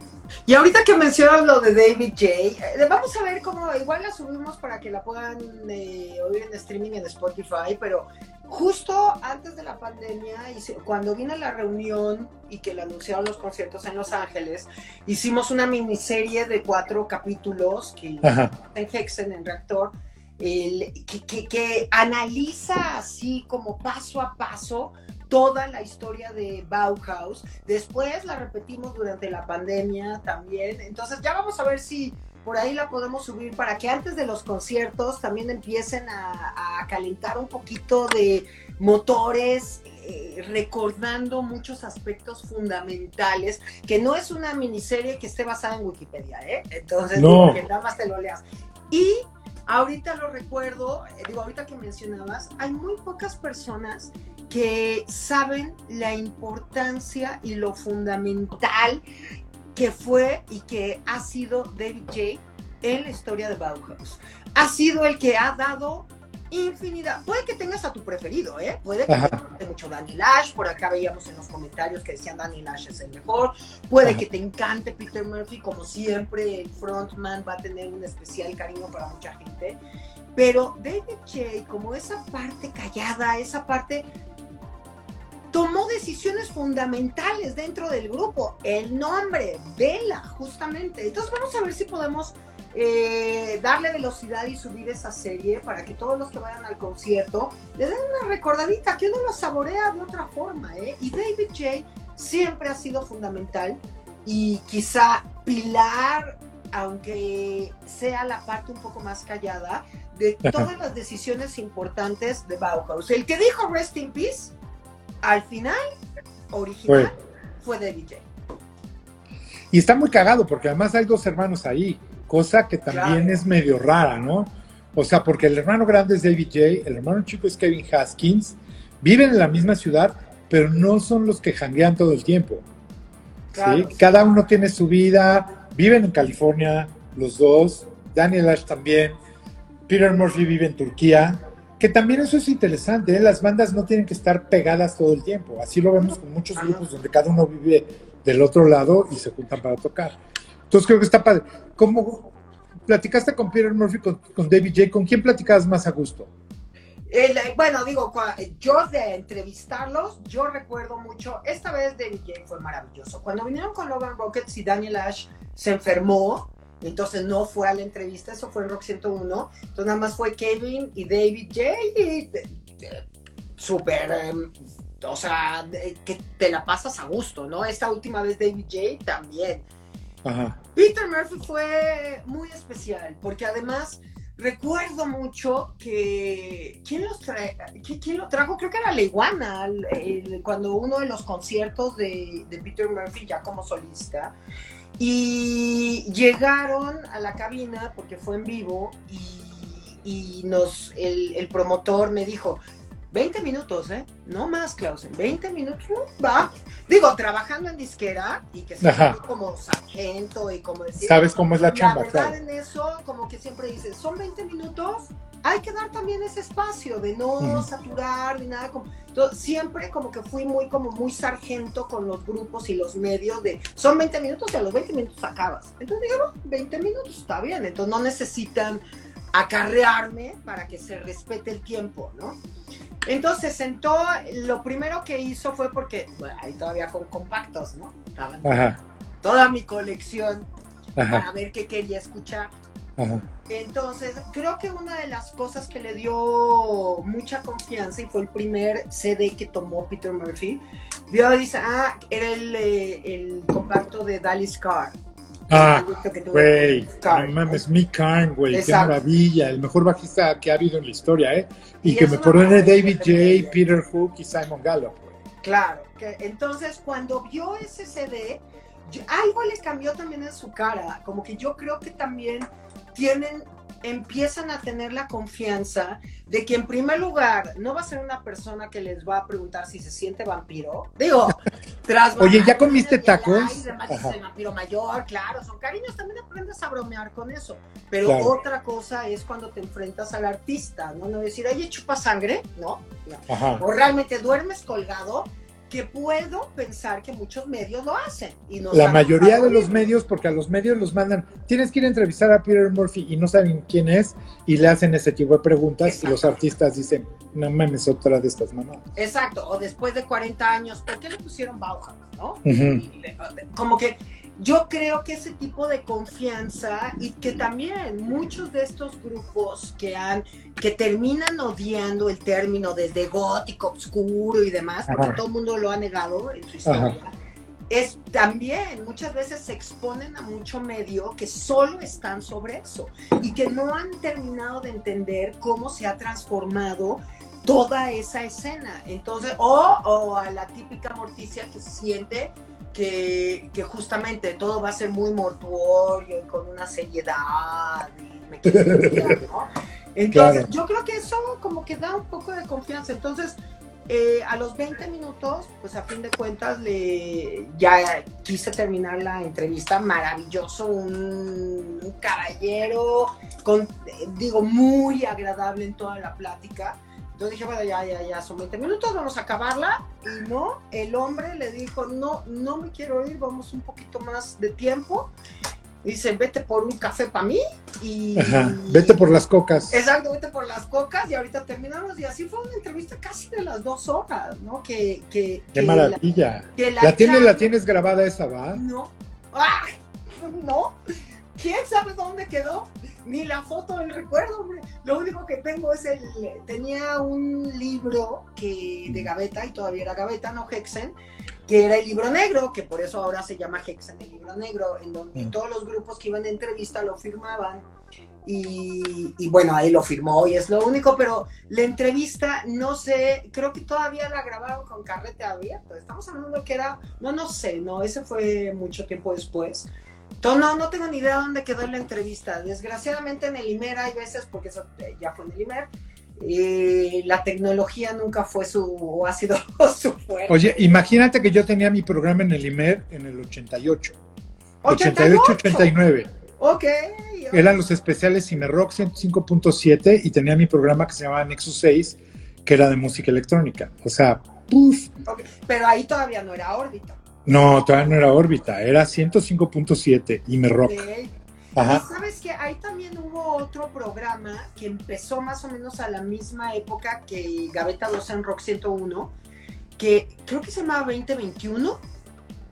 Y ahorita que mencionas lo de David J, eh, vamos a ver cómo, igual la subimos para que la puedan eh, oír en streaming en Spotify, pero justo antes de la pandemia, cuando vine a la reunión y que le anunciaron los conciertos en Los Ángeles, hicimos una miniserie de cuatro capítulos que Ajá. en Hexen, en Reactor, el- que, que- que analiza así como paso a paso toda la historia de Bauhaus. Después la repetimos durante la pandemia también. Entonces ya vamos a ver si por ahí la podemos subir para que antes de los conciertos también empiecen a, a calentar un poquito de motores, eh, recordando muchos aspectos fundamentales, que no es una miniserie que esté basada en Wikipedia, ¿eh? Entonces, No. que nada más te lo leas. Y ahorita lo recuerdo, eh, digo, ahorita que mencionabas, hay muy pocas personas que saben la importancia y lo fundamental que fue y que ha sido David J en la historia de Bauhaus. Ha sido el que ha dado infinidad. Puede que tengas a tu preferido, ¿eh? Puede que Ajá. te guste mucho Danny Lash, por acá veíamos en los comentarios que decían Danny Lash es el mejor. Puede Ajá. que te encante Peter Murphy, como siempre, el frontman va a tener un especial cariño para mucha gente. Pero David J, como esa parte callada, esa parte tomó decisiones fundamentales dentro del grupo. El nombre, Vela, justamente. Entonces vamos a ver si podemos eh, darle velocidad y subir esa serie para que todos los que vayan al concierto le den una recordadita, que uno lo saborea de otra forma. ¿eh? Y David J siempre ha sido fundamental y quizá pilar aunque sea la parte un poco más callada, de todas las decisiones importantes de Bauhaus. El que dijo Rest in Peace, al final, original, fue, David J. Y está muy cagado porque además hay dos hermanos ahí, cosa que también es medio rara, ¿no? O sea, porque el hermano grande es David J., el hermano chico es Kevin Haskins, viven en la misma ciudad, pero no son los que janguean todo el tiempo. Cada uno tiene su vida, viven en California los dos, Daniel Ash también, Peter Murphy vive en Turquía, que también eso es interesante, ¿eh? las bandas no tienen que estar pegadas todo el tiempo, así lo vemos con muchos grupos donde cada uno vive del otro lado y se juntan para tocar. Entonces creo que está padre. ¿Cómo platicaste con Peter Murphy, con, David J? ¿Con quién platicabas más a gusto? bueno, digo, yo de entrevistarlos, yo recuerdo mucho, esta vez David J fue maravilloso. Cuando vinieron con Logan Rockets y Daniel Ash se enfermó, entonces no fue a la entrevista, eso fue en Rock 101, entonces nada más fue Kevin y David J y súper, em, o sea, que te la pasas a gusto, ¿no? Esta última vez David J también. Peter Murphy fue muy especial, porque además recuerdo mucho que ¿quién, los ¿quién, lo trajo? Creo que era la iguana, cuando uno de los conciertos de, Peter Murphy ya como solista. Y llegaron a la cabina porque fue en vivo y, nos, el, el, promotor me dijo, 20 minutos, ¿eh? No más, Clausen. 20 minutos, va. Digo, trabajando en disquera y que soy como sargento y como decir. ¿Sabes cómo es la chamba? La verdad en eso, como que siempre dices, son 20 minutos, hay que dar también ese espacio de no saturar ni nada. Como, siempre como que fui muy, como muy sargento con los grupos y los medios de, son 20 minutos y a los 20 minutos acabas. Entonces digamos, 20 minutos está bien. Entonces no necesitan acarrearme para que se respete el tiempo, ¿no? Entonces sentó, lo primero que hizo fue porque, bueno, ahí todavía con compactos, ¿no? toda mi colección para ver qué quería escuchar. Entonces, creo que una de las cosas que le dio mucha confianza y fue el primer CD que tomó Peter Murphy, vio, dice, ah, era el, eh, el compacto de Dallas Carr. Ah, güey, no mames, Mick Karn, güey, qué maravilla, el mejor bajista que ha habido en la historia, ¿eh? Y, que me pone David J, Peter Hook y Simon Gallup, Claro, que entonces cuando vio ese CD, algo le cambió también en su cara, como que yo creo que también tienen empiezan a tener la confianza de que en primer lugar no va a ser una persona que les va a preguntar si se siente vampiro. Digo, tras Oye, ¿ya comiste tacos? Ay, vampiro mayor, claro, son cariños, también aprendes a bromear con eso. Pero otra cosa es cuando te enfrentas al artista, ¿no? No decir, oye, chupa sangre, ¿no? O realmente duermes colgado que puedo pensar que muchos medios lo hacen. Y la mayoría de los medios, porque a los medios los mandan, tienes que ir a entrevistar a Peter Murphy y no saben quién es y le hacen ese tipo de preguntas y los artistas dicen, no mames, otra de estas mamadas. Exacto, o después de 40 años, ¿por qué le pusieron Bauhaus? ¿no? Como que yo creo que ese tipo de confianza y que también muchos de estos grupos que han que terminan odiando el término desde gótico, oscuro y demás, porque todo el mundo lo ha negado en su historia. Es también muchas veces se exponen a mucho medio que solo están sobre eso y que no han terminado de entender cómo se ha transformado toda esa escena. Entonces, o, o a la típica morticia que se siente que, justamente todo va a ser muy mortuorio y con una seriedad. Entonces, yo creo que eso como que da un poco de confianza. Entonces, eh, a los 20 minutos, pues a fin de cuentas, le, ya quise terminar la entrevista. Maravilloso, un, caballero, con, digo, muy agradable en toda la plática. Entonces dije, bueno, ya, ya, ya, son 20 minutos, vamos a acabarla. Y no, el hombre le dijo, no, no me quiero ir, vamos un poquito más de tiempo. Dice, vete por un café para mí y... vete por las cocas. Exacto, vete por las cocas y ahorita terminamos. Y así fue una entrevista casi de las dos horas, ¿no? Que, que, Qué maravilla. La, la, tienes, la tienes grabada esa, ¿va? No. ¡Ay! No. ¿Quién sabe dónde quedó? Ni la foto del recuerdo, hombre. Lo único que tengo es el. Tenía un libro que de gaveta, y todavía era gaveta, no Hexen, que era el libro negro, que por eso ahora se llama Hexa en el libro negro, en donde Mm. todos los grupos que iban de entrevista lo firmaban. Y, y bueno, ahí lo firmó y es lo único, pero la entrevista, no sé, creo que todavía la grabaron con carrete abierto. Estamos hablando que era, no, no sé, no, ese fue mucho tiempo después. No, no tengo ni idea dónde quedó la entrevista. Desgraciadamente en el IMER hay veces, porque eso eh, ya fue en el IMER, eh, la tecnología nunca fue su, o ha sido su fuerte. Oye, imagínate que yo tenía mi programa en el IMER en el 88. 88, 89. Ok. Eran los especiales Cimerrock 105.7 y tenía mi programa que se llamaba Nexus 6, que era de música electrónica. O sea, puff. Ok, Pero ahí todavía no era órbita. No, todavía no era órbita, era 105.7 y me rock. Ok. Ajá. Y sabes que ahí también hubo otro programa que empezó más o menos a la misma época que Gaveta 2 en Rock 101, que creo que se llamaba 2021.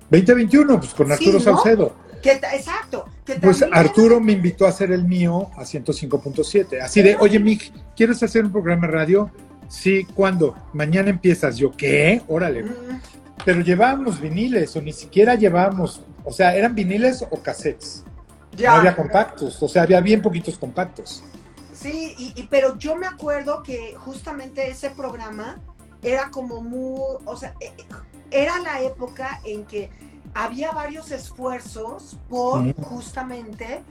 2021, pues con Sí, Arturo. Que, ta- exacto. Que Pues Arturo era- me invitó a hacer el mío a 105.7. Así de, oye, Mick, ¿quieres hacer un programa de radio? Sí, ¿cuándo? Mañana empiezas. Yo, ¿qué? Órale. Mm, Pero llevábamos viniles o ni siquiera llevábamos, o sea, eran viniles o cassettes. ya. No había compactos, o sea, había bien poquitos compactos. Sí, y, y- pero yo me acuerdo que justamente ese programa era como muy, o sea, eh, eh, era la época en que había varios esfuerzos por justamente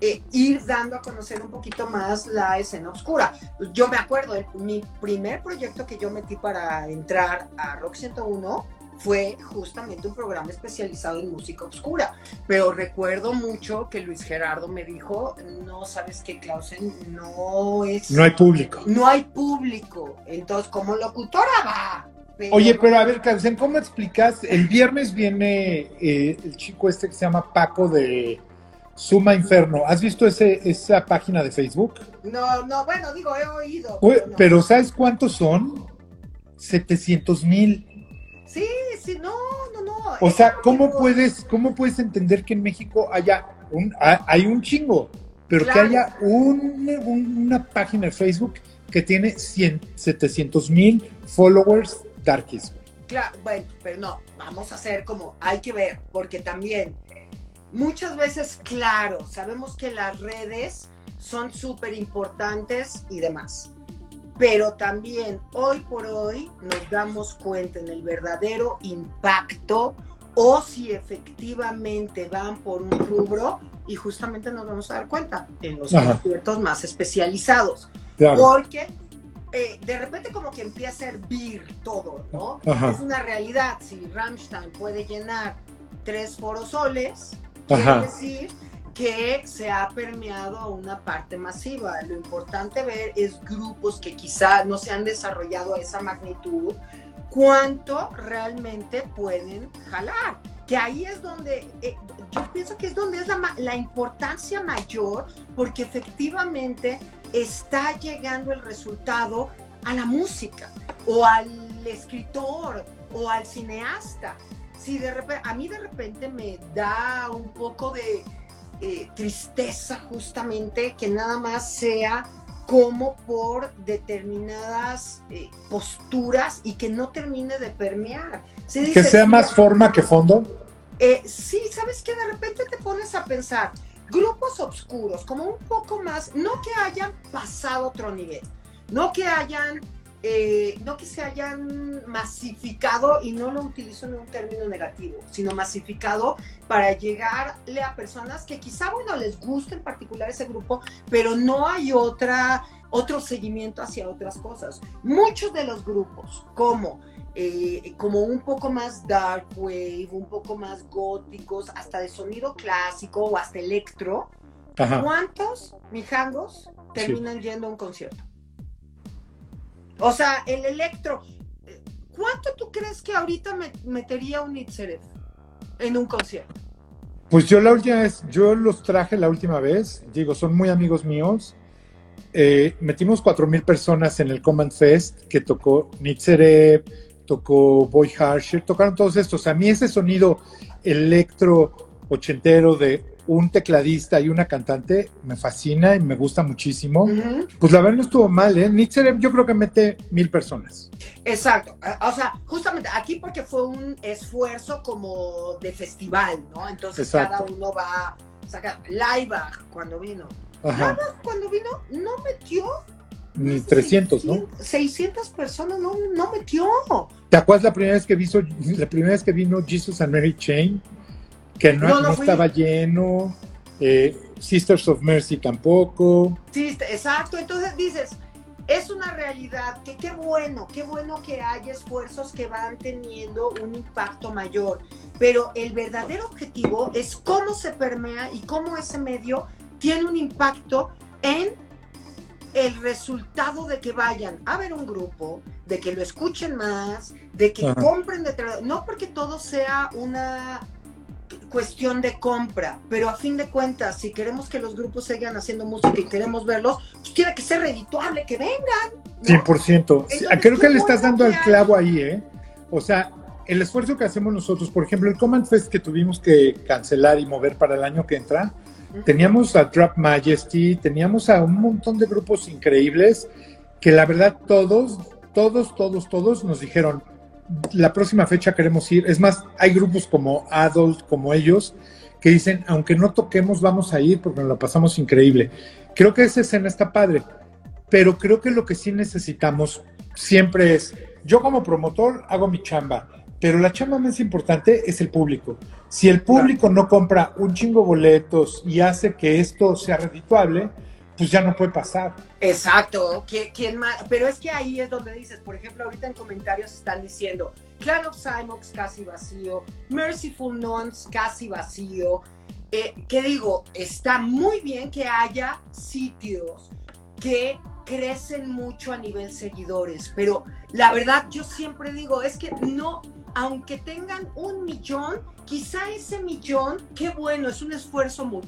eh, ir dando a conocer un poquito más la escena oscura. Yo me acuerdo, el- mi primer proyecto que yo metí para entrar a Rock 101 fue justamente un programa especializado en música oscura. Pero recuerdo mucho que Luis Gerardo me dijo, no sabes qué, Clausen, no es... No hay público. no hay público. Entonces, como locutora va. Pero- Oye, pero a ver, Clausen, ¿cómo explicas? El viernes viene eh, el chico este que se llama Paco de Suma Inferno. ¿Has visto ese, esa página de Facebook? No, no, bueno, digo, he oído. No. Pero ¿sabes cuántos son? 700 mil. Sí, sí, no, no, no. O sea, ¿cómo puedes, ¿cómo puedes entender que en México haya un, ha- hay un chingo, pero Claro. que haya un- un- una página de Facebook que tiene 100, 700 mil followers darkies? Claro, bueno, pero no, vamos a hacer como, hay que ver, porque también muchas veces, claro, sabemos que las redes son súper importantes y demás, pero también hoy por hoy nos damos cuenta en el verdadero impacto o si efectivamente van por un rubro y justamente nos vamos a dar cuenta en los Ajá. conciertos más especializados. Claro. Porque eh, de repente como que empieza a hervir todo, ¿no? Ajá. Es una realidad. Si Rammstein puede llenar tres forosoles, quiere decir que se ha permeado a una parte masiva. Lo importante ver es grupos que quizá no se han desarrollado a esa magnitud, cuánto realmente pueden jalar. Que ahí es donde, eh, yo pienso que es donde es la, la importancia mayor, porque efectivamente está llegando el resultado a la música o al escritor o al cineasta. Si de repente, a mí de repente me da un poco de eh, tristeza justamente que nada más sea como por determinadas eh, posturas y que no termine de permear. Se Que sea más forma que fondo. eh, sí, sabes que de repente te pones a pensar, grupos oscuros, como un poco más, no que hayan pasado otro nivel, no que hayan, eh, no que se hayan masificado, y no lo utilizo en un término negativo, sino masificado para llegarle a personas que quizá, bueno, les guste en particular ese grupo, pero no hay otra, otro seguimiento hacia otras cosas. Muchos de los grupos, como eh, como un poco más dark wave, un poco más góticos, hasta de sonido clásico o hasta electro. Ajá. ¿Cuántos mijangos terminan yendo a un concierto? O sea, el electro, ¿cuánto tú crees que ahorita me- metería un Itzerev en un concierto? Pues yo la última vez, yo los traje la última vez, digo, son muy amigos míos. Eh, metimos cuatro mil personas en el Command Fest que tocó Nitzerev, tocó Boy Harsher, tocaron todos estos. A mí ese sonido electro ochentero de un tecladista y una cantante, me fascina y me gusta muchísimo. Pues la verdad no estuvo mal, ¿eh? Nixer yo creo que mete mil personas. Exacto, eh, o sea, justamente aquí porque fue un esfuerzo como de festival, ¿no? Entonces Exacto. cada uno va a sacar. Laibach cuando vino. Laibach cuando vino no metió Ni 300, ¿no? 600 personas no, no metió. ¿Te acuerdas la primera vez que vino, la primera vez que vino Jesus and Mary Chain? Que no, No, no no fui. estaba lleno. eh, Sisters of Mercy tampoco. Sí, exacto. Entonces dices, es una realidad que qué bueno, qué bueno que hay esfuerzos que van teniendo un impacto mayor. Pero el verdadero objetivo es cómo se permea y cómo ese medio tiene un impacto en el resultado de que vayan a ver un grupo, de que lo escuchen más, de que Ajá. compren detrás, no porque todo sea una cuestión de compra, pero a fin de cuentas, si queremos que los grupos sigan haciendo música y queremos verlos, pues tiene que ser redituable, que vengan. ¿no? 100%. Sí, Creo que le estás dando al clavo ahí, ¿eh? O sea, el esfuerzo que hacemos nosotros, por ejemplo, el Command Fest que tuvimos que cancelar y mover para el año que entra, teníamos a Drop Majesty, teníamos a un montón de grupos increíbles que la verdad todos, todos, todos, todos nos dijeron, la próxima fecha queremos ir. Es más, hay grupos como Adult, como ellos, que dicen, aunque no toquemos, vamos a ir porque nos la pasamos increíble. Creo que esa escena está padre, pero creo que lo que sí necesitamos siempre es, yo como promotor hago mi chamba, pero la chamba más importante es el público. Si el público no compra un chingo boletos y hace que esto sea redituable, pues ya no puede pasar. Exacto, ¿Qui- ¿quién más? Pero es que ahí es donde dices, por ejemplo, ahorita en comentarios están diciendo, Clan of Simox casi vacío, Merciful Nuns casi vacío. Eh, ¿Qué digo? Está muy bien que haya sitios que crecen mucho a nivel seguidores, pero la verdad yo siempre digo, es que no, aunque tengan un millón, quizá ese millón, qué bueno, es un esfuerzo muy,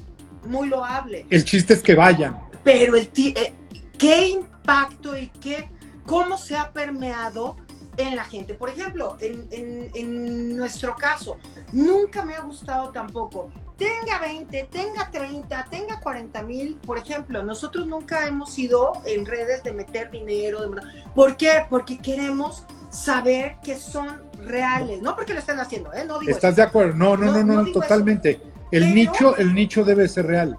muy loable El chiste es que vayan. Pero el eh, qué impacto y qué cómo se ha permeado en la gente. Por ejemplo, en, en- en nuestro caso, nunca me ha gustado tampoco. Tenga 20, tenga 30, tenga 40 mil. Por ejemplo, nosotros nunca hemos ido en redes de meter dinero. De... ¿Por qué? Porque queremos saber que son reales. No porque lo estén haciendo, ¿eh? No digo ¿Estás eso. de acuerdo? No, no, No, no, no, totalmente. El Pero- nicho, el nicho debe ser real.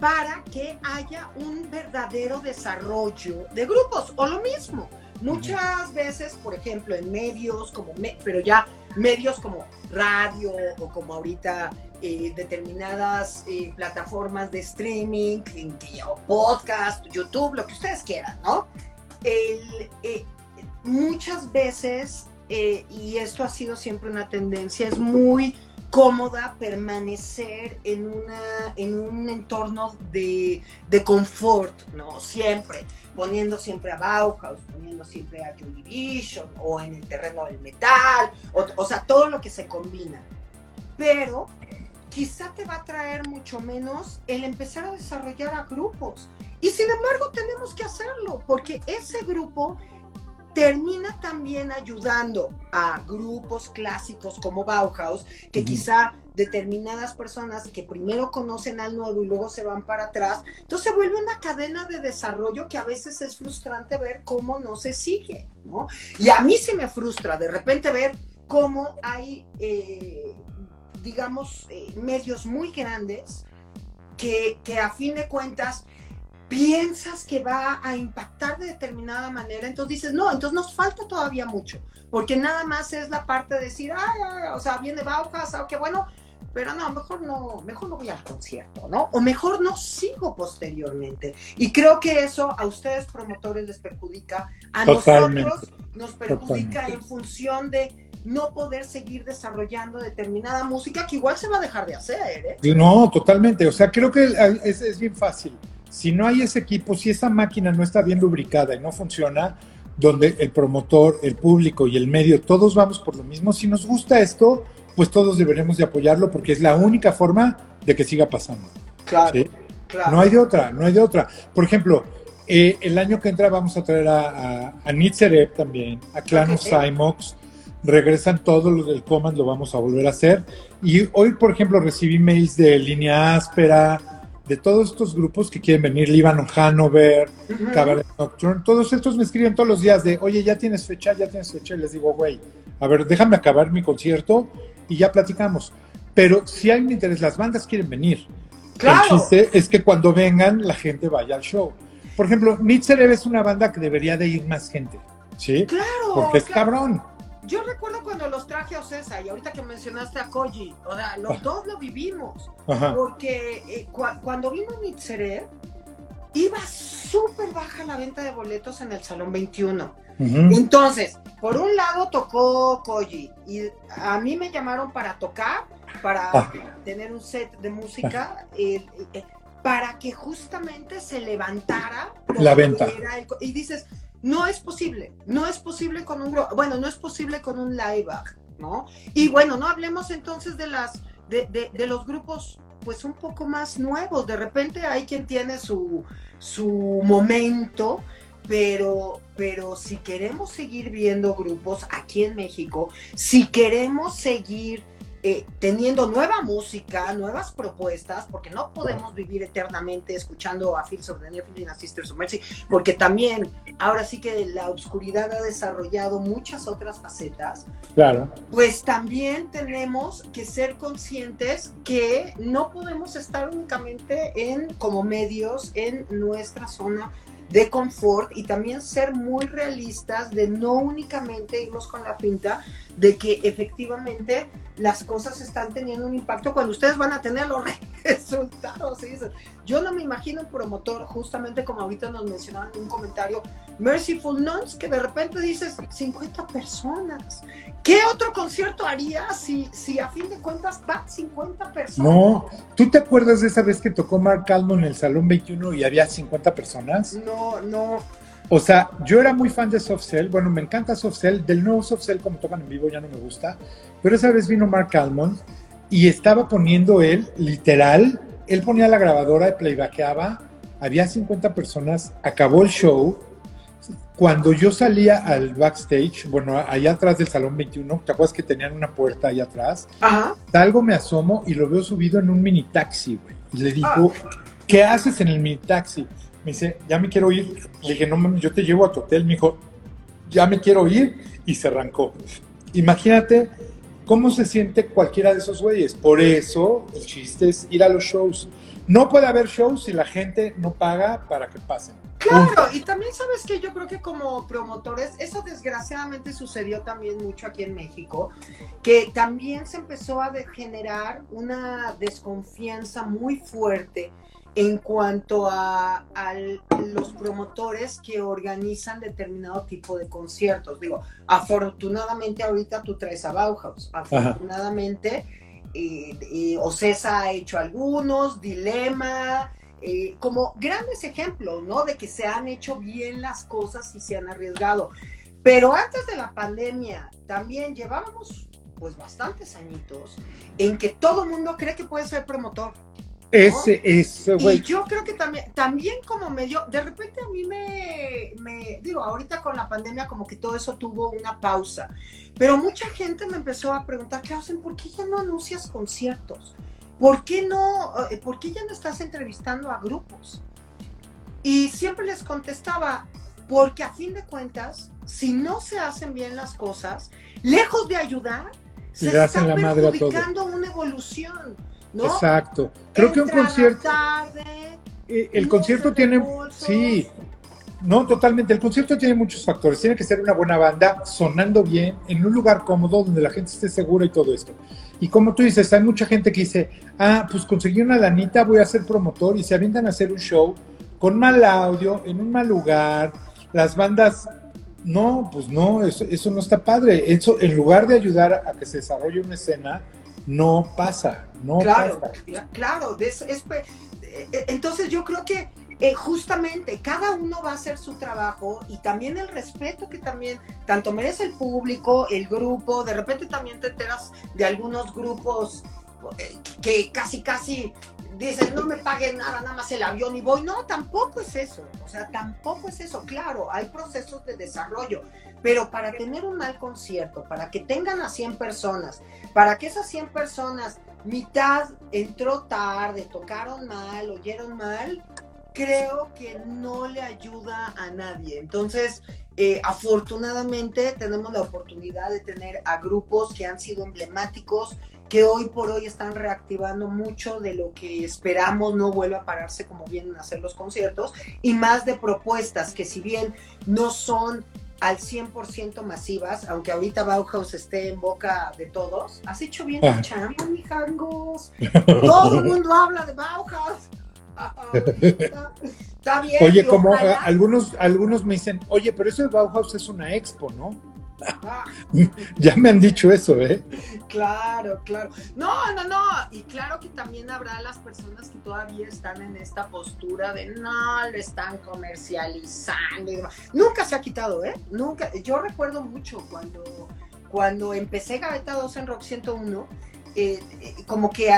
Para que haya un verdadero desarrollo de grupos o lo mismo. Muchas veces, por ejemplo, en medios como, me- pero ya medios como radio o como ahorita eh, determinadas eh, plataformas de streaming, o podcast, YouTube, lo que ustedes quieran, ¿no? El, eh, muchas veces, eh, y esto ha sido siempre una tendencia, es muy cómoda permanecer en, una, en un entorno de, de confort, ¿no? Siempre, poniendo siempre a Bauhaus, poniendo siempre a Joy Division, o en el terreno del metal, o, o sea, todo lo que se combina. Pero quizá te va a traer mucho menos el empezar a desarrollar a grupos. Y sin embargo tenemos que hacerlo, porque ese grupo termina también ayudando a grupos clásicos como Bauhaus, que Ujú. quizá determinadas personas que primero conocen al nuevo y luego se van para atrás, entonces se vuelve una cadena de desarrollo que a veces es frustrante ver cómo no se sigue, ¿no? Y a mí sí me frustra de repente ver cómo hay, eh, digamos, eh, medios muy grandes que, que a fin de cuentas piensas que va a impactar de determinada manera, entonces dices, no, entonces nos falta todavía mucho, porque nada más es la parte de decir, ay, ay, o sea, viene Bauhaus, ah, qué bueno, pero no, mejor no, mejor no voy al concierto, ¿no? O mejor no sigo posteriormente. Y creo que eso a ustedes promotores les perjudica, a Totalmente. nosotros nos perjudica Totalmente. en función de no poder seguir desarrollando determinada música que igual se va a dejar de hacer, ¿eh? No, totalmente. O sea, creo que es, es bien fácil. Si no hay ese equipo, si esa máquina no está bien lubricada y no funciona, donde el promotor, el público y el medio, todos vamos por lo mismo. Si nos gusta esto, pues todos deberemos de apoyarlo porque es la única forma de que siga pasando. Claro, ¿sí? claro. No hay de otra, no hay de otra. Por ejemplo, eh, el año que entra vamos a traer a, a, a Nitzerep también, a Clan Ok. of Cymox, regresan todos los del Command, lo vamos a volver a hacer. Y hoy, por ejemplo, recibí mails de Línea Áspera, de todos estos grupos que quieren venir, Líbano Hanover, Cabaret Nocturne, todos estos me escriben todos los días de, oye, ya tienes fecha, ya tienes fecha, y les digo, güey, a ver, déjame acabar mi concierto y ya platicamos. Pero si hay un interés, las bandas quieren venir. Claro. El chiste es que cuando vengan, la gente vaya al show. Por ejemplo, Nitzerev es una banda que debería de ir más gente, ¿sí? Claro. Porque es claro. cabrón. Yo recuerdo cuando los traje a Ocesa y ahorita que mencionaste a Koji, o sea, los Ah. dos lo vivimos. Ajá. Porque eh, cua- cuando vino Mitzeret, iba súper baja la venta de boletos en el Salón 21. Ujú. Entonces, por un lado tocó Koji y a mí me llamaron para tocar, para Ah. tener un set de música, eh, eh, para que justamente se levantara La venta. el y dices, no es posible, no es posible con un bueno, no es posible con un live act, ¿no? Y bueno, no hablemos entonces de las de, de- de los grupos pues un poco más nuevos. De repente hay quien tiene su, su momento, pero, pero si queremos seguir viendo grupos aquí en México, si queremos seguir eh, teniendo nueva música, nuevas propuestas, porque no podemos vivir eternamente escuchando a Fields of the Nephilim, a Sisters of Mercy, porque también ahora sí que la oscuridad ha desarrollado muchas otras facetas, Claro. pues también tenemos que ser conscientes que no podemos estar únicamente en como medios en nuestra zona de confort y también ser muy realistas de no únicamente irnos con la pinta de que efectivamente las cosas están teniendo un impacto cuando ustedes van a tener los resultados. dicen, Yo no me imagino un promotor, justamente como ahorita nos mencionaban en un comentario, Merciful Nuns, que de repente dices 50 personas. ¿Qué otro concierto haría si, si a fin de cuentas van 50 personas? No, ¿tú te acuerdas de esa vez que tocó Mark Almond en el Salón 21 y había 50 personas? No, no. O sea, yo era muy fan de Soft Cell, bueno, me encanta Soft Cell, del nuevo Soft Cell como tocan en vivo ya no me gusta, pero esa vez vino Mark Almond y estaba poniendo él, literal, él ponía la grabadora y playbackaba, había 50 personas, acabó el show, cuando yo salía al backstage, bueno, allá atrás del Salón 21, ¿te acuerdas que tenían una puerta allá atrás? Ajá. Salgo, me asomo y lo veo subido en un mini taxi, güey. Y le digo, ¿qué haces en el mini taxi? Me dice, ya me quiero ir. Le dije, no mames, yo te llevo a tu hotel. Me dijo, ya me quiero ir. Y se arrancó. Imagínate cómo se siente cualquiera de esos güeyes. Por eso el chiste es ir a los shows. No puede haber shows si la gente no paga para que pasen. Claro, y también sabes que yo creo que como promotores, eso desgraciadamente sucedió también mucho aquí en México, que también se empezó a generar una desconfianza muy fuerte en cuanto a, a los promotores que organizan determinado tipo de conciertos. Digo, afortunadamente ahorita tú traes a Bauhaus, afortunadamente eh, eh, Ocesa ha hecho algunos, Dilema, eh, como grandes ejemplos, ¿no? De que se han hecho bien las cosas y se han arriesgado. Pero antes de la pandemia también llevábamos pues bastantes añitos en que todo mundo cree que puede ser promotor. Ese, ese, Y güey. yo creo que también, también como medio, de repente a mí me, me, digo, ahorita con la pandemia como que todo eso tuvo una pausa, pero mucha gente me empezó a preguntar, ¿qué hacen? ¿Por qué ya no anuncias conciertos? ¿Por qué no, eh, por qué ya no estás entrevistando a grupos? Y siempre les contestaba, porque a fin de cuentas, si no se hacen bien las cosas, lejos de ayudar, se está perjudicando una evolución, ¿no? Exacto. Creo que un concierto. tarde, Eh, El no concierto tiene, sí, no, totalmente. El concierto tiene muchos factores. Tiene que ser una buena banda, sonando bien, en un lugar cómodo, donde la gente esté segura y todo esto. Y como tú dices, hay mucha gente que dice, ah, pues conseguí una lanita, voy a ser promotor, y se avientan a hacer un show con mal audio, en un mal lugar. Las bandas, no, pues no, eso, eso no está padre. Eso, en lugar de ayudar a que se desarrolle una escena, no pasa, no Claro, pasa. cla- claro. es eh, eh, entonces yo creo que eh, justamente cada uno va a hacer su trabajo y también el respeto que también tanto merece el público, el grupo, de repente también te enteras de algunos grupos eh, que casi casi dicen, no me paguen nada, nada más el avión y voy. No, tampoco es eso. O sea, tampoco es eso. Claro, hay procesos de desarrollo, pero para tener un mal concierto, para que tengan a 100 personas, para que esas 100 personas, mitad entró tarde, tocaron mal, oyeron mal, creo que no le ayuda a nadie. Entonces, eh, afortunadamente tenemos la oportunidad de tener a grupos que han sido emblemáticos, que hoy por hoy están reactivando mucho de lo que esperamos no vuelva a pararse como vienen a hacer los conciertos, y más de propuestas que si bien no son al 100% masivas, aunque ahorita Bauhaus esté en boca de todos, has hecho bien la chamba, mi jangos. Todo el mundo habla de Bauhaus. Está bien. Oye, como algunos, algunos me dicen, oye, pero eso de Bauhaus es una expo, ¿no? Ya me han dicho eso, ¿eh? Claro, claro. No, no, no. Y claro que también habrá las personas que todavía están en esta postura de no, lo están comercializando y demás. Nunca se ha quitado, ¿eh? Nunca. Yo recuerdo mucho cuando, cuando empecé Gaveta 2 en Rock 101, eh, eh, como que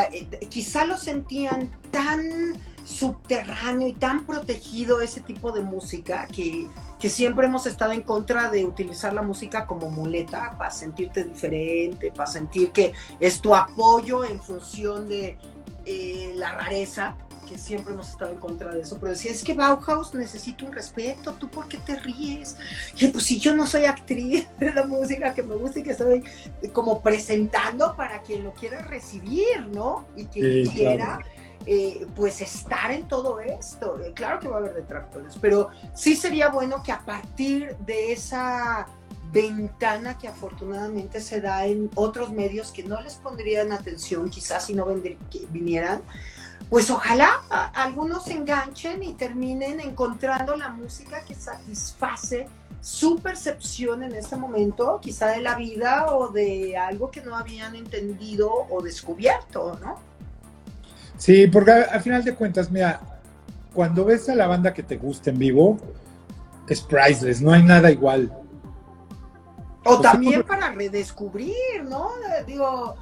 quizá lo sentían tan subterráneo y tan protegido ese tipo de música que, que, siempre hemos estado en contra de utilizar la música como muleta para sentirte diferente, para sentir que es tu apoyo en función de eh, la rareza, que siempre hemos estado en contra de eso, pero decía, es que Bauhaus necesita un respeto, ¿tú por qué te ríes? Y pues si yo no soy actriz de la música que me gusta y que estoy como presentando para quien lo quiera recibir, ¿no? Y quien quiera... Eh, pues estar en todo esto. Eh, claro que va a haber detractores, pero sí sería bueno que a partir de esa ventana que afortunadamente se da en otros medios que no les pondrían atención, quizás si no vinieran, pues ojalá algunos se enganchen y terminen encontrando la música que satisface su percepción en este momento, quizá de la vida o de algo que no habían entendido o descubierto, ¿no? Sí, porque al final de cuentas, mira, cuando ves a la banda que te gusta en vivo, es priceless, no hay nada igual. O, también para redescubrir, ¿no? Digo,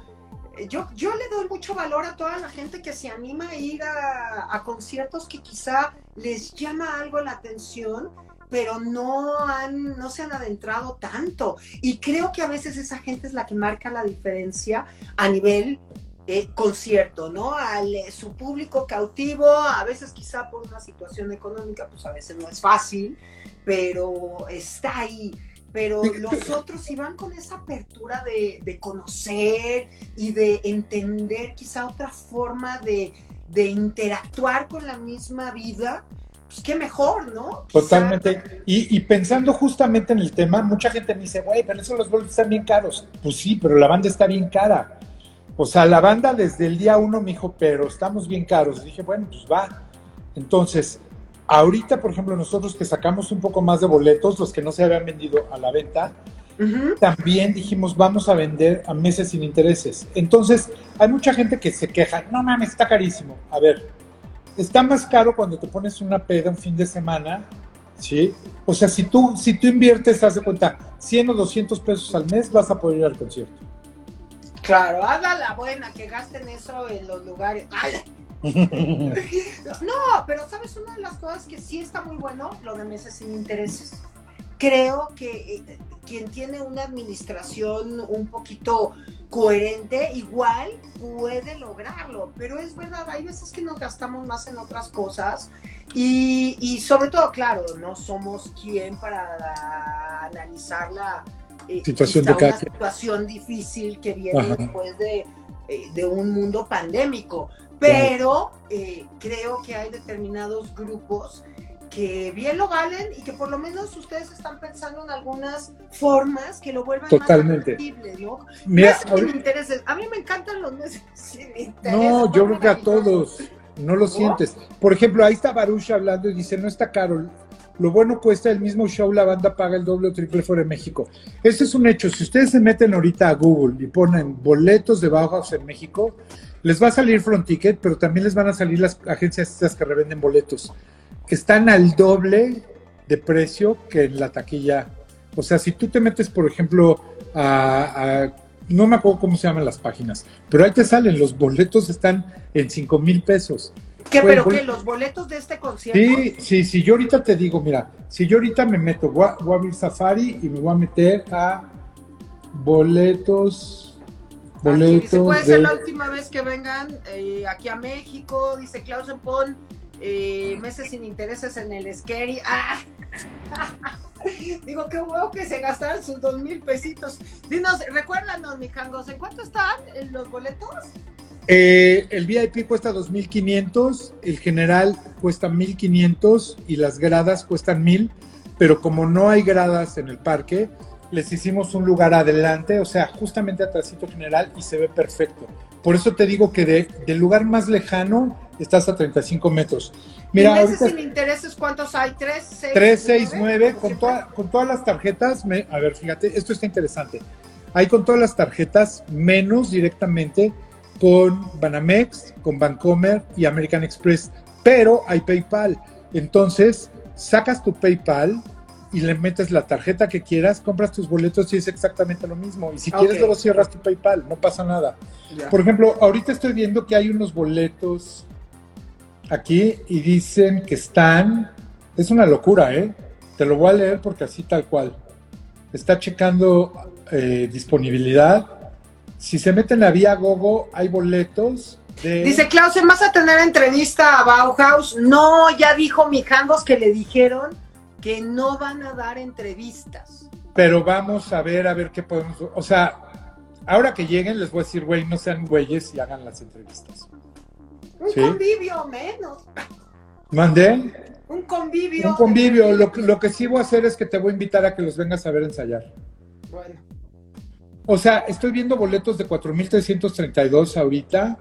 yo, yo le doy mucho valor a toda la gente que se anima a ir a, a conciertos que quizá les llama algo la atención, pero no, han, no se han adentrado tanto. Y creo que a veces esa gente es la que marca la diferencia a nivel eh, concierto, ¿no? Al eh, su público cautivo, a veces quizá por una situación económica, pues a veces no es fácil, pero está ahí. Pero los otros iban con esa apertura de, de conocer y de entender quizá otra forma de, de interactuar con la misma vida, pues qué mejor, ¿no? Totalmente. Y, y, pensando justamente en el tema, mucha gente me dice, güey, pero eso los boletos están bien caros. Pues sí, pero la banda está bien cara. O sea, la banda desde el día uno me dijo, pero estamos bien caros. dije, bueno, pues va. Entonces, ahorita, por ejemplo, nosotros que sacamos un poco más de boletos, los que no se habían vendido a la venta, también dijimos, vamos a vender a meses sin intereses. Entonces, hay mucha gente que se queja, no mames, está carísimo. A ver, está más caro cuando te pones una peda un fin de semana, ¿sí? O sea, si tú, si tú inviertes, haz de cuenta, 100 o 200 pesos al mes, vas a poder ir al concierto. Claro, haga la buena, que gasten eso en los lugares. no, pero sabes, una de las cosas que sí está muy bueno, lo de meses sin intereses. Creo que eh, quien tiene una administración un poquito coherente, igual puede lograrlo, pero es verdad, hay veces que nos gastamos más en otras cosas y, y sobre todo, claro, no somos quien para analizar la eh, situación de una situación difícil que viene después de, eh, de, un mundo pandémico. Pero eh, creo que hay determinados grupos que bien lo valen y que por lo menos ustedes están pensando en algunas formas que lo vuelvan Totalmente. más ¿no? Mira. A mí me encantan los meses No, yo creo que a todos no lo sientes. Por ejemplo, ahí está Baruch hablando y dice, no está caro. Lo bueno cuesta el mismo show, la banda paga el doble o triple fuera de México. Ese es un hecho. Si ustedes se meten ahorita a Google y ponen boletos de Bauhaus en México, les va a salir Front Ticket, pero también les van a salir las agencias estas que revenden boletos. Están al doble de precio que en la taquilla. O sea, si tú te metes, por ejemplo, a, no me acuerdo cómo se llaman las páginas, pero ahí te salen, los boletos están en 5 mil pesos. ¿Qué, pero qué? ¿Los boletos de este concierto? Sí, sí, sí, yo ahorita te digo, mira, si yo ahorita me meto, voy a, voy a abrir Safari y me voy a meter a boletos, boletos dice, puede ser la última vez que vengan eh, aquí a México, dice Clausen Pon, eh, meses sin intereses en el Scary. ¡Ah! Digo, qué huevo que se gastaron sus dos mil pesitos. Dinos, recuérdanos, mijangos, ¿en cuánto están eh, los boletos? Eh, el VIP cuesta 2.500, el general cuesta 1.500 y las gradas cuestan 1.000, pero como no hay gradas en el parque, les hicimos un lugar adelante, o sea, justamente atrásito general y se ve perfecto. Por eso te digo que de- del lugar más lejano estás a 35 metros. Mira, ¿Y meses ahorita sin intereses cuántos hay? ¿Tres, seis, 3, 6, nueve? 9, Como con, toda- con todas las tarjetas, me- a ver, fíjate, esto está interesante. Hay con todas las tarjetas, menos directamente con Banamex, con Bancomer y American Express, pero hay PayPal. Entonces, sacas tu PayPal y le metes la tarjeta que quieras, compras tus boletos y es exactamente lo mismo. Y si quieres, Ok. luego cierras tu PayPal, no pasa nada. Por ejemplo, ahorita estoy viendo que hay unos boletos aquí y dicen que están. Es una locura, ¿eh? Te lo voy a leer porque así tal cual. Está checando eh, disponibilidad. Si se meten a Vía Gogo, hay boletos de. Dice Clausen, ¿vas a tener entrevista a Bauhaus? No, ya dijo Mijangos que le dijeron que no van a dar entrevistas. Pero vamos a ver, a ver qué podemos. O sea, ahora que lleguen, les voy a decir, güey, no sean güeyes y hagan las entrevistas. Un Sí. convivio menos. ¿Mandé? Un convivio. Un convivio. Lo, que- lo que sí voy a hacer es que te voy a invitar a que los vengas a ver ensayar. Bueno, O sea, estoy viendo boletos de 4.332 ahorita.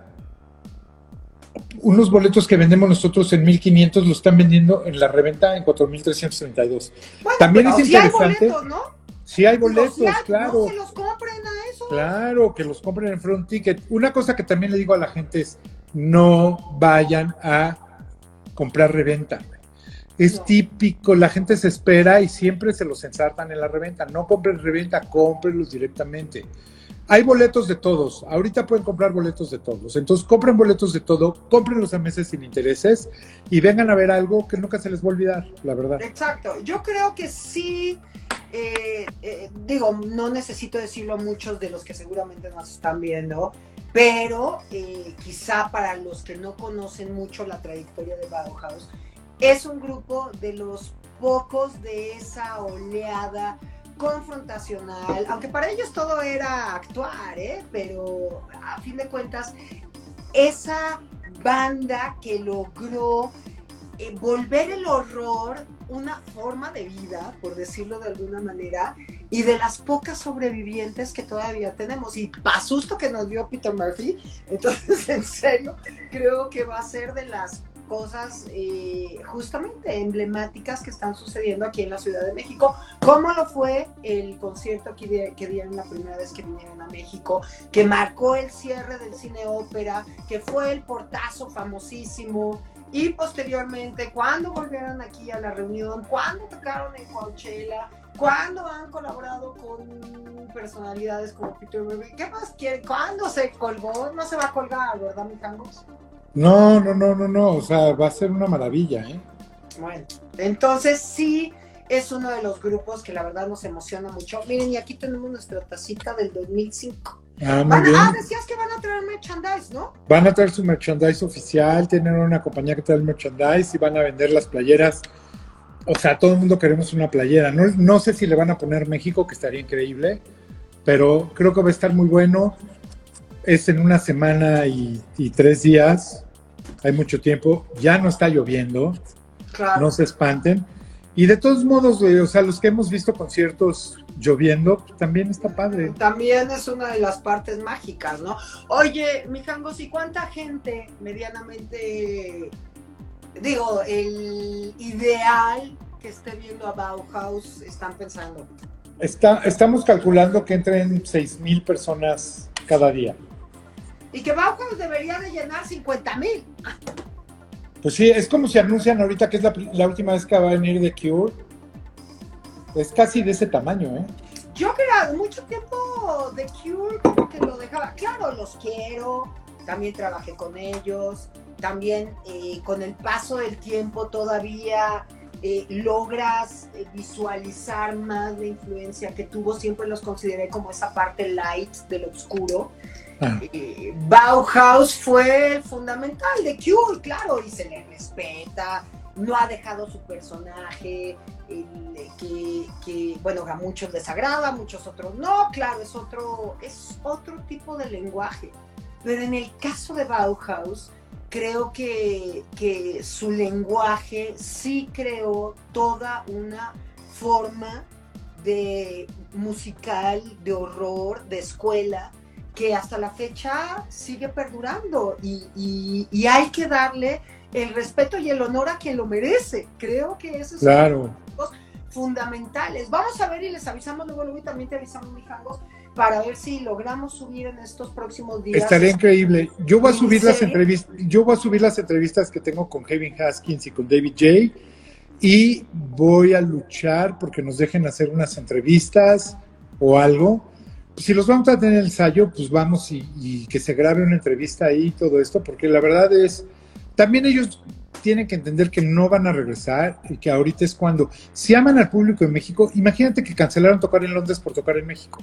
Unos boletos que vendemos nosotros en 1.500 los están vendiendo en la reventa en 4.332. bueno También es sí hay interesante. boletos, ¿no? Sí hay boletos, hay, claro. No se los compren a eso. Claro, que los compren en front ticket. Una cosa que también le digo a la gente es, no vayan a comprar reventa. Es típico, la gente se espera y siempre se los ensartan en la reventa. No compren reventa, cómprenlos directamente. Hay boletos de todos. Ahorita pueden comprar boletos de todos. Entonces compren boletos de todo, cómprenlos a meses sin intereses y vengan a ver algo que nunca se les va a olvidar, la verdad. Exacto. Yo creo que sí. eh, eh, digo, no necesito decirlo a muchos de los que seguramente nos están viendo, pero eh, quizá para los que no conocen mucho la trayectoria de Bauhaus, es un grupo de los pocos de esa oleada confrontacional, aunque para ellos todo era actuar, ¿eh? pero a fin de cuentas, esa banda que logró eh, volver el horror una forma de vida, por decirlo de alguna manera, y de las pocas sobrevivientes que todavía tenemos. Y pa' susto que nos dio Peter Murphy, entonces en serio, creo que va a ser de las cosas eh, justamente emblemáticas que están sucediendo aquí en la Ciudad de México, como lo fue el concierto que, que dieron la primera vez que vinieron a México, que marcó el cierre del cine ópera, que fue el portazo famosísimo, y posteriormente, cuando volvieron aquí a la reunión, cuando tocaron en Coachella, cuando han colaborado con personalidades como Peter Murphy, ¿qué más quieren? ¿Cuándo se colgó? No se va a colgar, ¿verdad, mi? No, no, no, no, no. O sea, va a ser una maravilla, ¿eh? Bueno, entonces sí es uno de los grupos que la verdad nos emociona mucho. Miren, y aquí tenemos nuestra tacita del 2005. Ah, muy a- bien. ah, decías que van a traer merchandise, ¿no? Van a traer su merchandise oficial, tienen una compañía que trae el merchandise y van a vender las playeras. O sea, todo el mundo queremos una playera. No, no sé si le van a poner México, que estaría increíble, pero creo que va a estar muy bueno. Es en una semana y, y tres días. Hay mucho tiempo. Ya no está lloviendo, Claro. no se espanten. Y de todos modos, o sea, los que hemos visto conciertos lloviendo, pues, también está padre. También es una de las partes mágicas, ¿no? Oye, mijangos, ¿y cuánta gente medianamente, digo, el ideal que esté viendo a Bauhaus están pensando? Está, estamos calculando que entren 6 mil personas cada día. Y que Bauhaus debería de llenar 50 mil. Pues sí, es como si anuncian ahorita que es la, la última vez que va a venir The Cure. Es casi de ese tamaño, ¿eh? Yo creo, mucho tiempo The Cure como que lo dejaba. Claro, los quiero, también trabajé con ellos, también eh, con el paso del tiempo todavía eh, logras eh, visualizar más la influencia que tuvo, siempre los consideré como esa parte light del oscuro. Ah. Bauhaus fue fundamental de Cure, claro, y se le respeta, no ha dejado su personaje, que, que, bueno, a muchos les agrada, a muchos otros no, claro, es otro, es otro tipo de lenguaje. Pero en el caso de Bauhaus, creo que, que su lenguaje sí creó toda una forma de musical, de horror, de escuela, que hasta la fecha sigue perdurando y, y hay que darle el respeto y el honor a quien lo merece. Creo que eso es claro. fundamentales. Vamos a ver y les avisamos luego, luego y también te avisamos, mi jangos, para ver si logramos subir en estos próximos días. Estaría increíble. Yo voy a subir las entrevistas, yo voy a subir las entrevistas que tengo con Kevin Haskins y con David J. Y voy a luchar porque nos dejen hacer unas entrevistas o algo. Si los vamos a tener el ensayo, pues vamos y, que se grabe una entrevista ahí y todo esto, porque la verdad es, también ellos tienen que entender que no van a regresar y que ahorita es cuando, si aman al público de México, imagínate que cancelaron tocar en Londres por tocar en México.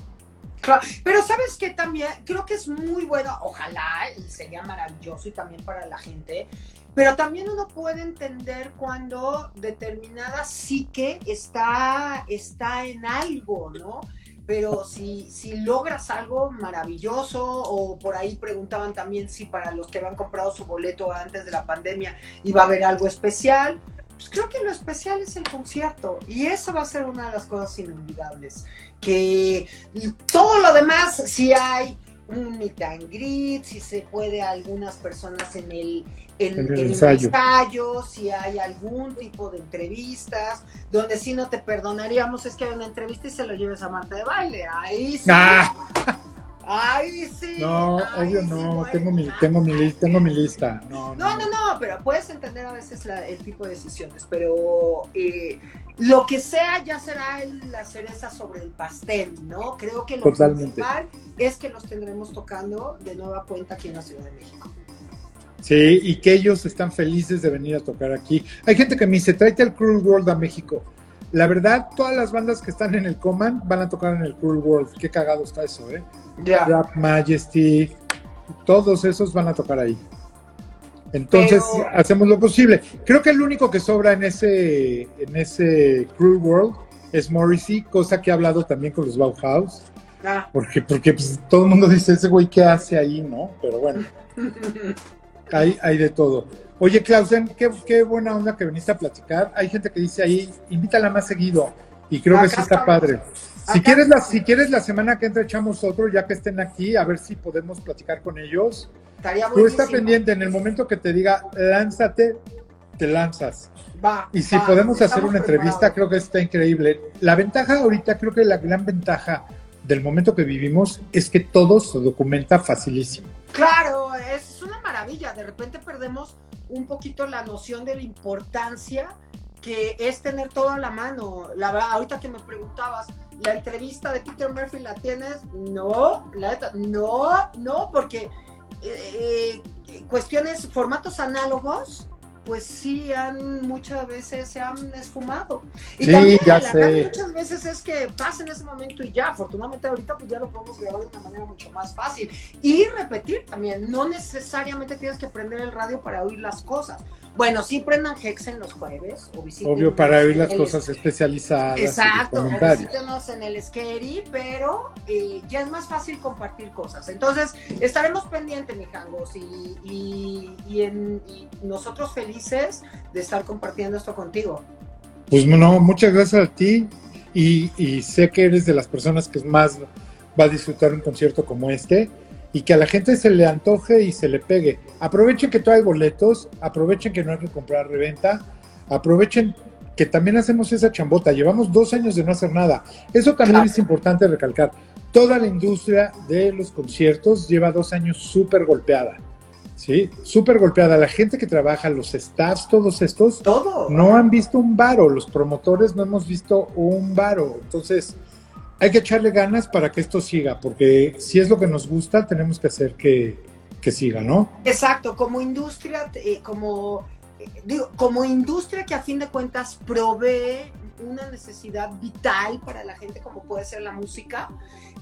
Pero sabes que también creo que es muy bueno, ojalá y sería maravilloso y también para la gente, pero también uno puede entender cuando determinada psique está, está en algo, ¿no? Pero si, si logras algo maravilloso, o por ahí preguntaban también si para los que habían comprado su boleto antes de la pandemia iba a haber algo especial, pues creo que lo especial es el concierto y eso va a ser una de las cosas inolvidables, que todo lo demás, si hay un meet and greet, si se puede algunas personas en el, en, el ensayo. si hay algún tipo de entrevistas, donde sí no te perdonaríamos es que hay una entrevista y se lo lleves a Marta de baile. Ahí sí. Ah. Ahí sí. No, obvio no, tengo mi, tengo mi, tengo mi lista. No no, no, no, pero puedes entender a veces el tipo de decisiones, pero eh, lo que sea ya será la cereza sobre el pastel, ¿no? Creo que lo principal es que los tendremos tocando de nueva cuenta aquí en la Ciudad de México. Sí, y que ellos están felices de venir a tocar aquí. Hay gente que me dice, tráete el Cruel World a México. La verdad, todas las bandas que están en el Command van a tocar en el Cruel World. Qué cagado está eso, ¿eh? Ya. Rap Majesty, todos esos van a tocar ahí. Entonces hacemos lo posible. Creo que el único que sobra en ese, en ese Cruel World es Morrissey, cosa que ha hablado también con los Bauhaus. Ah. Porque, porque pues, todo el mundo dice, ese güey, ¿qué hace ahí? ¿No? Pero bueno, hay, hay de todo. Oye, Clausen, qué, qué buena onda que viniste a platicar. Hay gente que dice ahí, invítala más seguido. Y creo que sí está padre. Si quieres, la, si quieres la semana que entra echamos otro, ya que estén aquí, a ver si podemos platicar con ellos. Tú está pendiente, en el momento que te diga, lánzate, te lanzas. Va, y si podemos hacer una entrevista, creo que está increíble. La ventaja ahorita, creo que la gran ventaja del momento que vivimos es que todo se documenta facilísimo. Claro, es maravilla. De repente perdemos un poquito la noción de la importancia que es tener todo a la mano. La ahorita que me preguntabas, ¿la entrevista de Peter Murphy la tienes? No, la, no, no, porque eh, cuestiones, formatos análogos, pues sí han muchas veces se han esfumado. Y también ya muchas veces es que pasa en ese momento y ya, afortunadamente ahorita pues ya lo podemos grabar de una manera mucho más fácil. Y repetir también, no necesariamente tienes que prender el radio para oír las cosas. Bueno, sí prendan Hexen los jueves. Obvio, para oír las cosas especializadas. Exacto, visítenos en el Scary, pero eh, ya es más fácil compartir cosas. Entonces, estaremos pendientes, mi y, y, en, nosotros felices de estar compartiendo esto contigo. Pues no, muchas gracias a ti y, y sé que eres de las personas que más va a disfrutar un concierto como este y que a la gente se le antoje y se le pegue. Aprovechen que todavía hay boletos, aprovechen que no hay que comprar reventa, aprovechen que también hacemos esa chambota. Llevamos dos años de no hacer nada. Eso también es importante recalcar. Toda la industria de los conciertos lleva dos años súper golpeada. ¿Sí? Súper golpeada. La gente que trabaja, los staffs, todos estos, Todo. no han visto un varo. Los promotores no hemos visto un varo. Entonces, hay que echarle ganas para que esto siga, porque si es lo que nos gusta, tenemos que hacer que, que siga, ¿no? Exacto, como industria, eh, como, eh, digo, como industria que a fin de cuentas provee una necesidad vital para la gente como puede ser la música,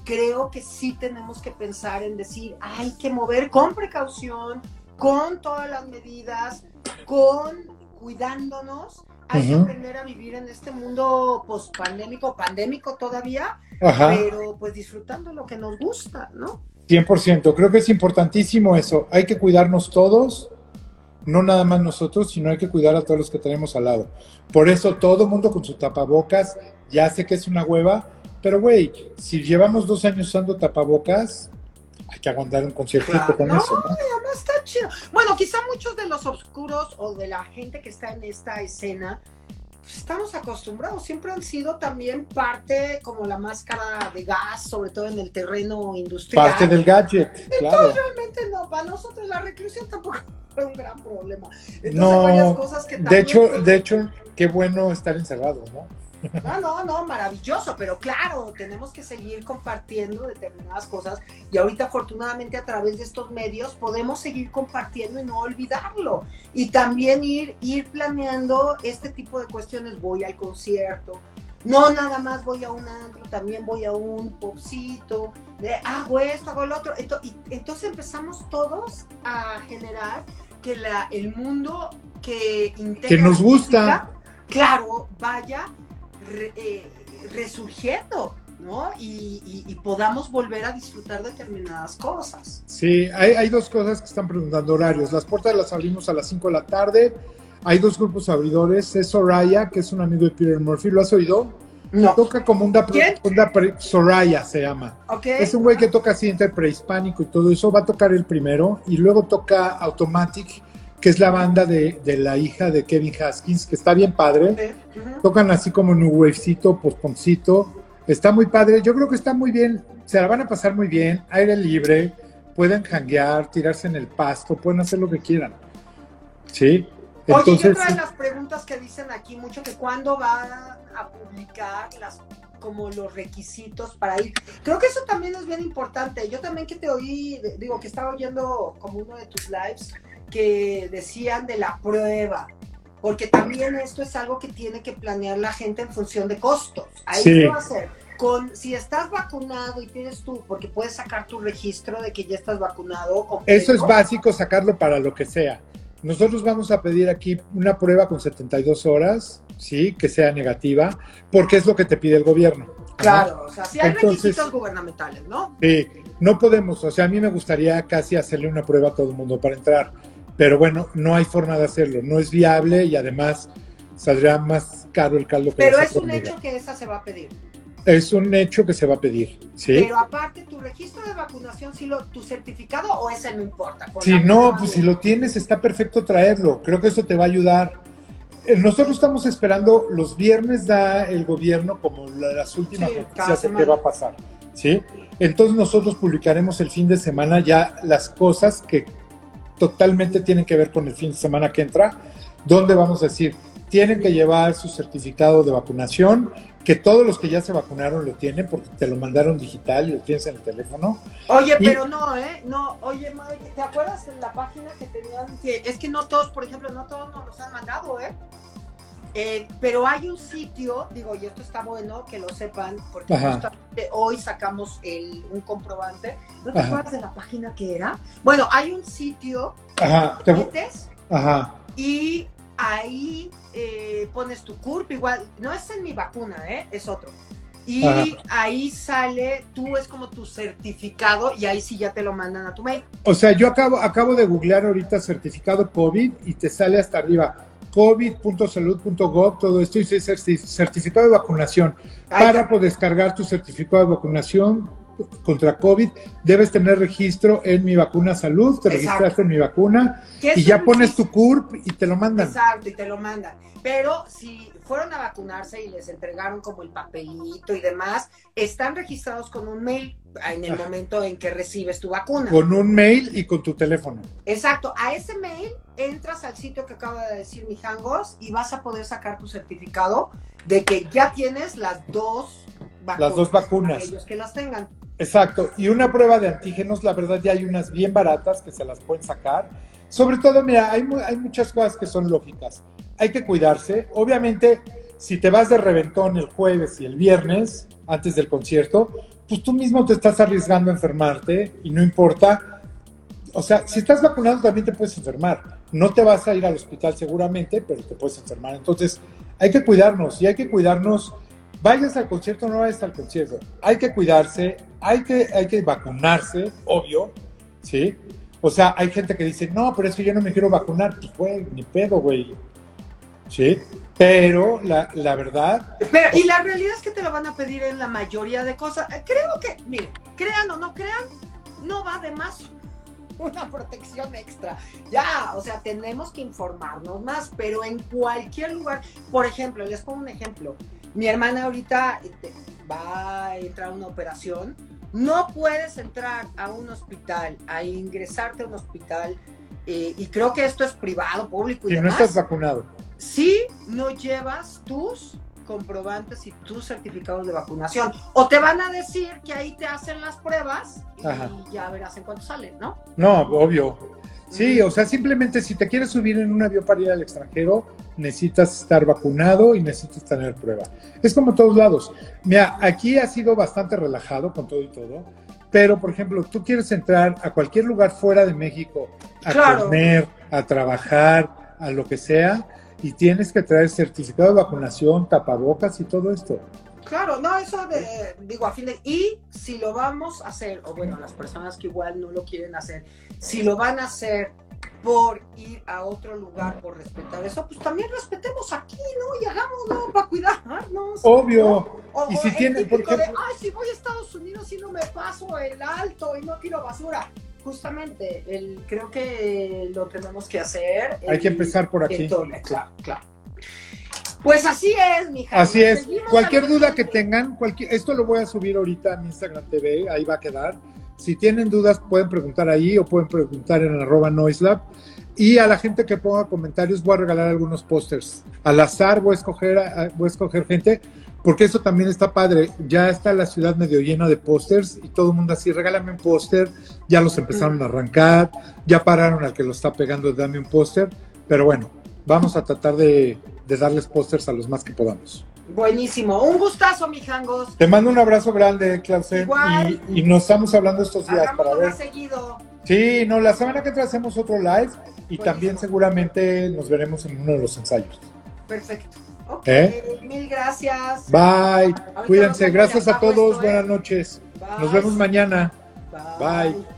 creo que sí tenemos que pensar en decir, hay que mover con precaución, con todas las medidas, con cuidándonos. Hay que aprender a vivir en este mundo post-pandémico, pandémico todavía, pero pues disfrutando lo que nos gusta, ¿no? 100%, creo que es importantísimo eso. Hay que cuidarnos todos, no nada más nosotros, sino hay que cuidar a todos los que tenemos al lado. Por eso todo mundo con su tapabocas, ya sé que es una hueva, pero güey, si llevamos dos años usando tapabocas, hay que aguantar un concierto con eso. ¿no? no está chido. Bueno, quizá muchos de los oscuros o de la gente que está en esta escena, pues, estamos acostumbrados, siempre han sido también parte como la máscara de gas, sobre todo en el terreno industrial. Parte del gadget, Entonces, claro. realmente no, para nosotros la reclusión tampoco fue un gran problema. Entonces, no, varias cosas que de hecho, de hecho, qué bueno estar encerrado, ¿no? No, no, no, maravilloso, pero claro, tenemos que seguir compartiendo determinadas cosas y ahorita afortunadamente a través de estos medios podemos seguir compartiendo y no olvidarlo. Y también ir, ir planeando este tipo de cuestiones, voy al concierto, no nada más voy a un antro, también voy a un popcito, de hago esto, hago lo otro. Entonces, entonces empezamos todos a generar que la, el mundo que integra que nos gusta. Música, claro, vaya Re, eh, resurgiendo, ¿no? Y, y, y, podamos volver a disfrutar determinadas cosas. Sí, hay, hay, dos cosas que están preguntando horarios. Las puertas las abrimos a las 5 de la tarde. Hay dos grupos abridores. Es Soraya, que es un amigo de Peter Murphy. ¿Lo has oído? No. Toca como una, una Soraya se llama. Okay. Es un güey que toca así entre prehispánico y todo eso. Va a tocar el primero y luego toca Automatic que es la banda de, de, la hija de Kevin Haskins, que está bien padre. Uh -huh. Tocan así como New Wavecito, postponcito. Está muy padre. Yo creo que está muy bien. Se la van a pasar muy bien. Aire libre. Pueden janguear, tirarse en el pasto. Pueden hacer lo que quieran. ¿Sí? Entonces, Oye, y otra de las preguntas que dicen aquí mucho, que cuándo van a publicar las como los requisitos para ir. Creo que eso también es bien importante. Yo también que te oí, digo, que estaba oyendo como uno de tus lives, que decían de la prueba, porque también esto es algo que tiene que planear la gente en función de costos. Ahí sí. va a ser. Con, si estás vacunado y tienes tú, porque puedes sacar tu registro de que ya estás vacunado. Completo. Eso es básico, sacarlo para lo que sea. Nosotros vamos a pedir aquí una prueba con 72 horas, sí, que sea negativa, porque es lo que te pide el gobierno. Claro, o sea, si hay Entonces, requisitos gubernamentales, ¿no? Sí, no podemos, o sea, a mí me gustaría casi hacerle una prueba a todo el mundo para entrar, pero bueno, no hay forma de hacerlo, no es viable y además saldrá más caro el caldo que Pero es un hecho que esa se va a pedir. Es un hecho que se va a pedir, ¿sí? Pero aparte, ¿tu registro de vacunación, si lo, tu certificado o ese no importa? Si no, pues si lo tienes, está perfecto traerlo. Creo que eso te va a ayudar. Nosotros estamos esperando, los viernes da el gobierno como las últimas Sí, noticias de qué va a pasar, ¿sí? Entonces nosotros publicaremos el fin de semana ya las cosas que totalmente tienen que ver con el fin de semana que entra, donde vamos a decir, tienen que llevar su certificado de vacunación, que todos los que ya se vacunaron lo tienen porque te lo mandaron digital y lo tienes en el teléfono. Oye, Y- pero no, ¿eh? No, oye, Mike, ¿te acuerdas de la página que tenían? Que es que no todos, por ejemplo, no todos nos los han mandado, ¿eh? Eh, pero hay un sitio, digo, y esto está bueno que lo sepan, porque. Justamente hoy sacamos el, un comprobante. ¿No te Ajá. acuerdas de la página que era? Bueno, hay un sitio, Ajá, te- metes ajá, y ahí eh, pones tu CURP, igual, no es en mi vacuna, ¿eh? es otro. Y Ajá. ahí sale, tú es como tu certificado y ahí sí ya te lo mandan a tu mail. O sea, yo acabo, acabo de googlear ahorita certificado COVID y te sale hasta arriba covid.salud.gov, todo esto certi- certificado de vacunación. Para poder descargar tu certificado de vacunación contra COVID, debes tener registro en Mi Vacuna Salud, te Exacto. registraste en Mi Vacuna y ya pones tu CURP y te lo mandan. Exacto, y te lo mandan. Pero si fueron a vacunarse y les entregaron como el papelito y demás, están registrados con un mail en el Ajá. momento en que recibes tu vacuna. Con un mail y con tu teléfono. Exacto, a ese mail entras al sitio que acaba de decir Mijangos y vas a poder sacar tu certificado de que ya tienes las dos las dos vacunas. Aquellos que las tengan. Exacto. Y una prueba de antígenos, la verdad ya hay unas bien baratas que se las pueden sacar. Sobre todo, mira, hay, hay muchas cosas que son lógicas. Hay que cuidarse. Obviamente, si te vas de reventón el jueves y el viernes, antes del concierto, pues tú mismo te estás arriesgando a enfermarte y no importa. O sea, si estás vacunado también te puedes enfermar. No te vas a ir al hospital seguramente, pero te puedes enfermar. Entonces, hay que cuidarnos y hay que cuidarnos. Vayas al concierto o no vayas al concierto. Hay que cuidarse, hay que, hay que vacunarse, obvio, ¿sí? O sea, hay gente que dice, no, pero es que yo no me quiero vacunar. Pues, güey, ni pedo, güey. ¿Sí? Pero la, la verdad... Pero, y la realidad es que te lo van a pedir en la mayoría de cosas. Creo que, miren, crean o no crean, no va de más una protección extra. Ya, o sea, tenemos que informarnos más, pero en cualquier lugar, por ejemplo, les pongo un ejemplo. Mi hermana ahorita este, va a entrar a una operación. No puedes entrar a un hospital, a ingresarte a un hospital, eh, y creo que esto es privado, público y, y no estás vacunado. Si no llevas tus comprobantes y tus certificados de vacunación. O te van a decir que ahí te hacen las pruebas y ya verás en cuánto salen, ¿no? No, obvio. Sí, o sea, simplemente si te quieres subir en un avión para ir al extranjero, necesitas estar vacunado y necesitas tener prueba. Es como todos lados. Mira, aquí ha sido bastante relajado con todo y todo, pero por ejemplo, tú quieres entrar a cualquier lugar fuera de México a comer, a trabajar, a lo que sea, y tienes que traer certificado de vacunación, tapabocas y todo esto. Claro, no, eso de, digo, a fin de, y si lo vamos a hacer, o bueno, las personas que igual no lo quieren hacer, si lo van a hacer por ir a otro lugar, por respetar eso, pues también respetemos aquí, ¿no? Y hagámoslo para cuidarnos. Obvio. y si tiene, porque... ay, si voy a Estados Unidos y no me paso el alto y no tiro basura justamente, el, creo que lo tenemos que hacer. Hay que empezar por aquí. claro, claro. Pues así es, mija. Así es. Cualquier duda que tengan, cualquier, esto lo voy a subir ahorita a mi Instagram TV, ahí va a quedar. Si tienen dudas, pueden preguntar ahí o pueden preguntar en arroba noiselab. Y a la gente que ponga comentarios voy a regalar algunos pósters. Al azar voy a escoger, voy a escoger gente porque eso también está padre. Ya está la ciudad medio llena de pósters y todo el mundo así, regálame un póster. Ya los empezaron a arrancar, ya pararon al que lo está pegando, dame un póster. Pero bueno, vamos a tratar de, darles pósters a los más que podamos. Buenísimo, un gustazo, mijangos. Te mando un abrazo grande, Clausen. Y, y, nos estamos hablando estos días para ver. seguido. Sí, no, la semana que entra hacemos otro live y también seguramente nos veremos en uno de los ensayos. Perfecto. ¿Eh? mil gracias. Bye. Cuídense. Gracias a todos. ¿eh? Buenas noches. Nos vemos mañana. Bye.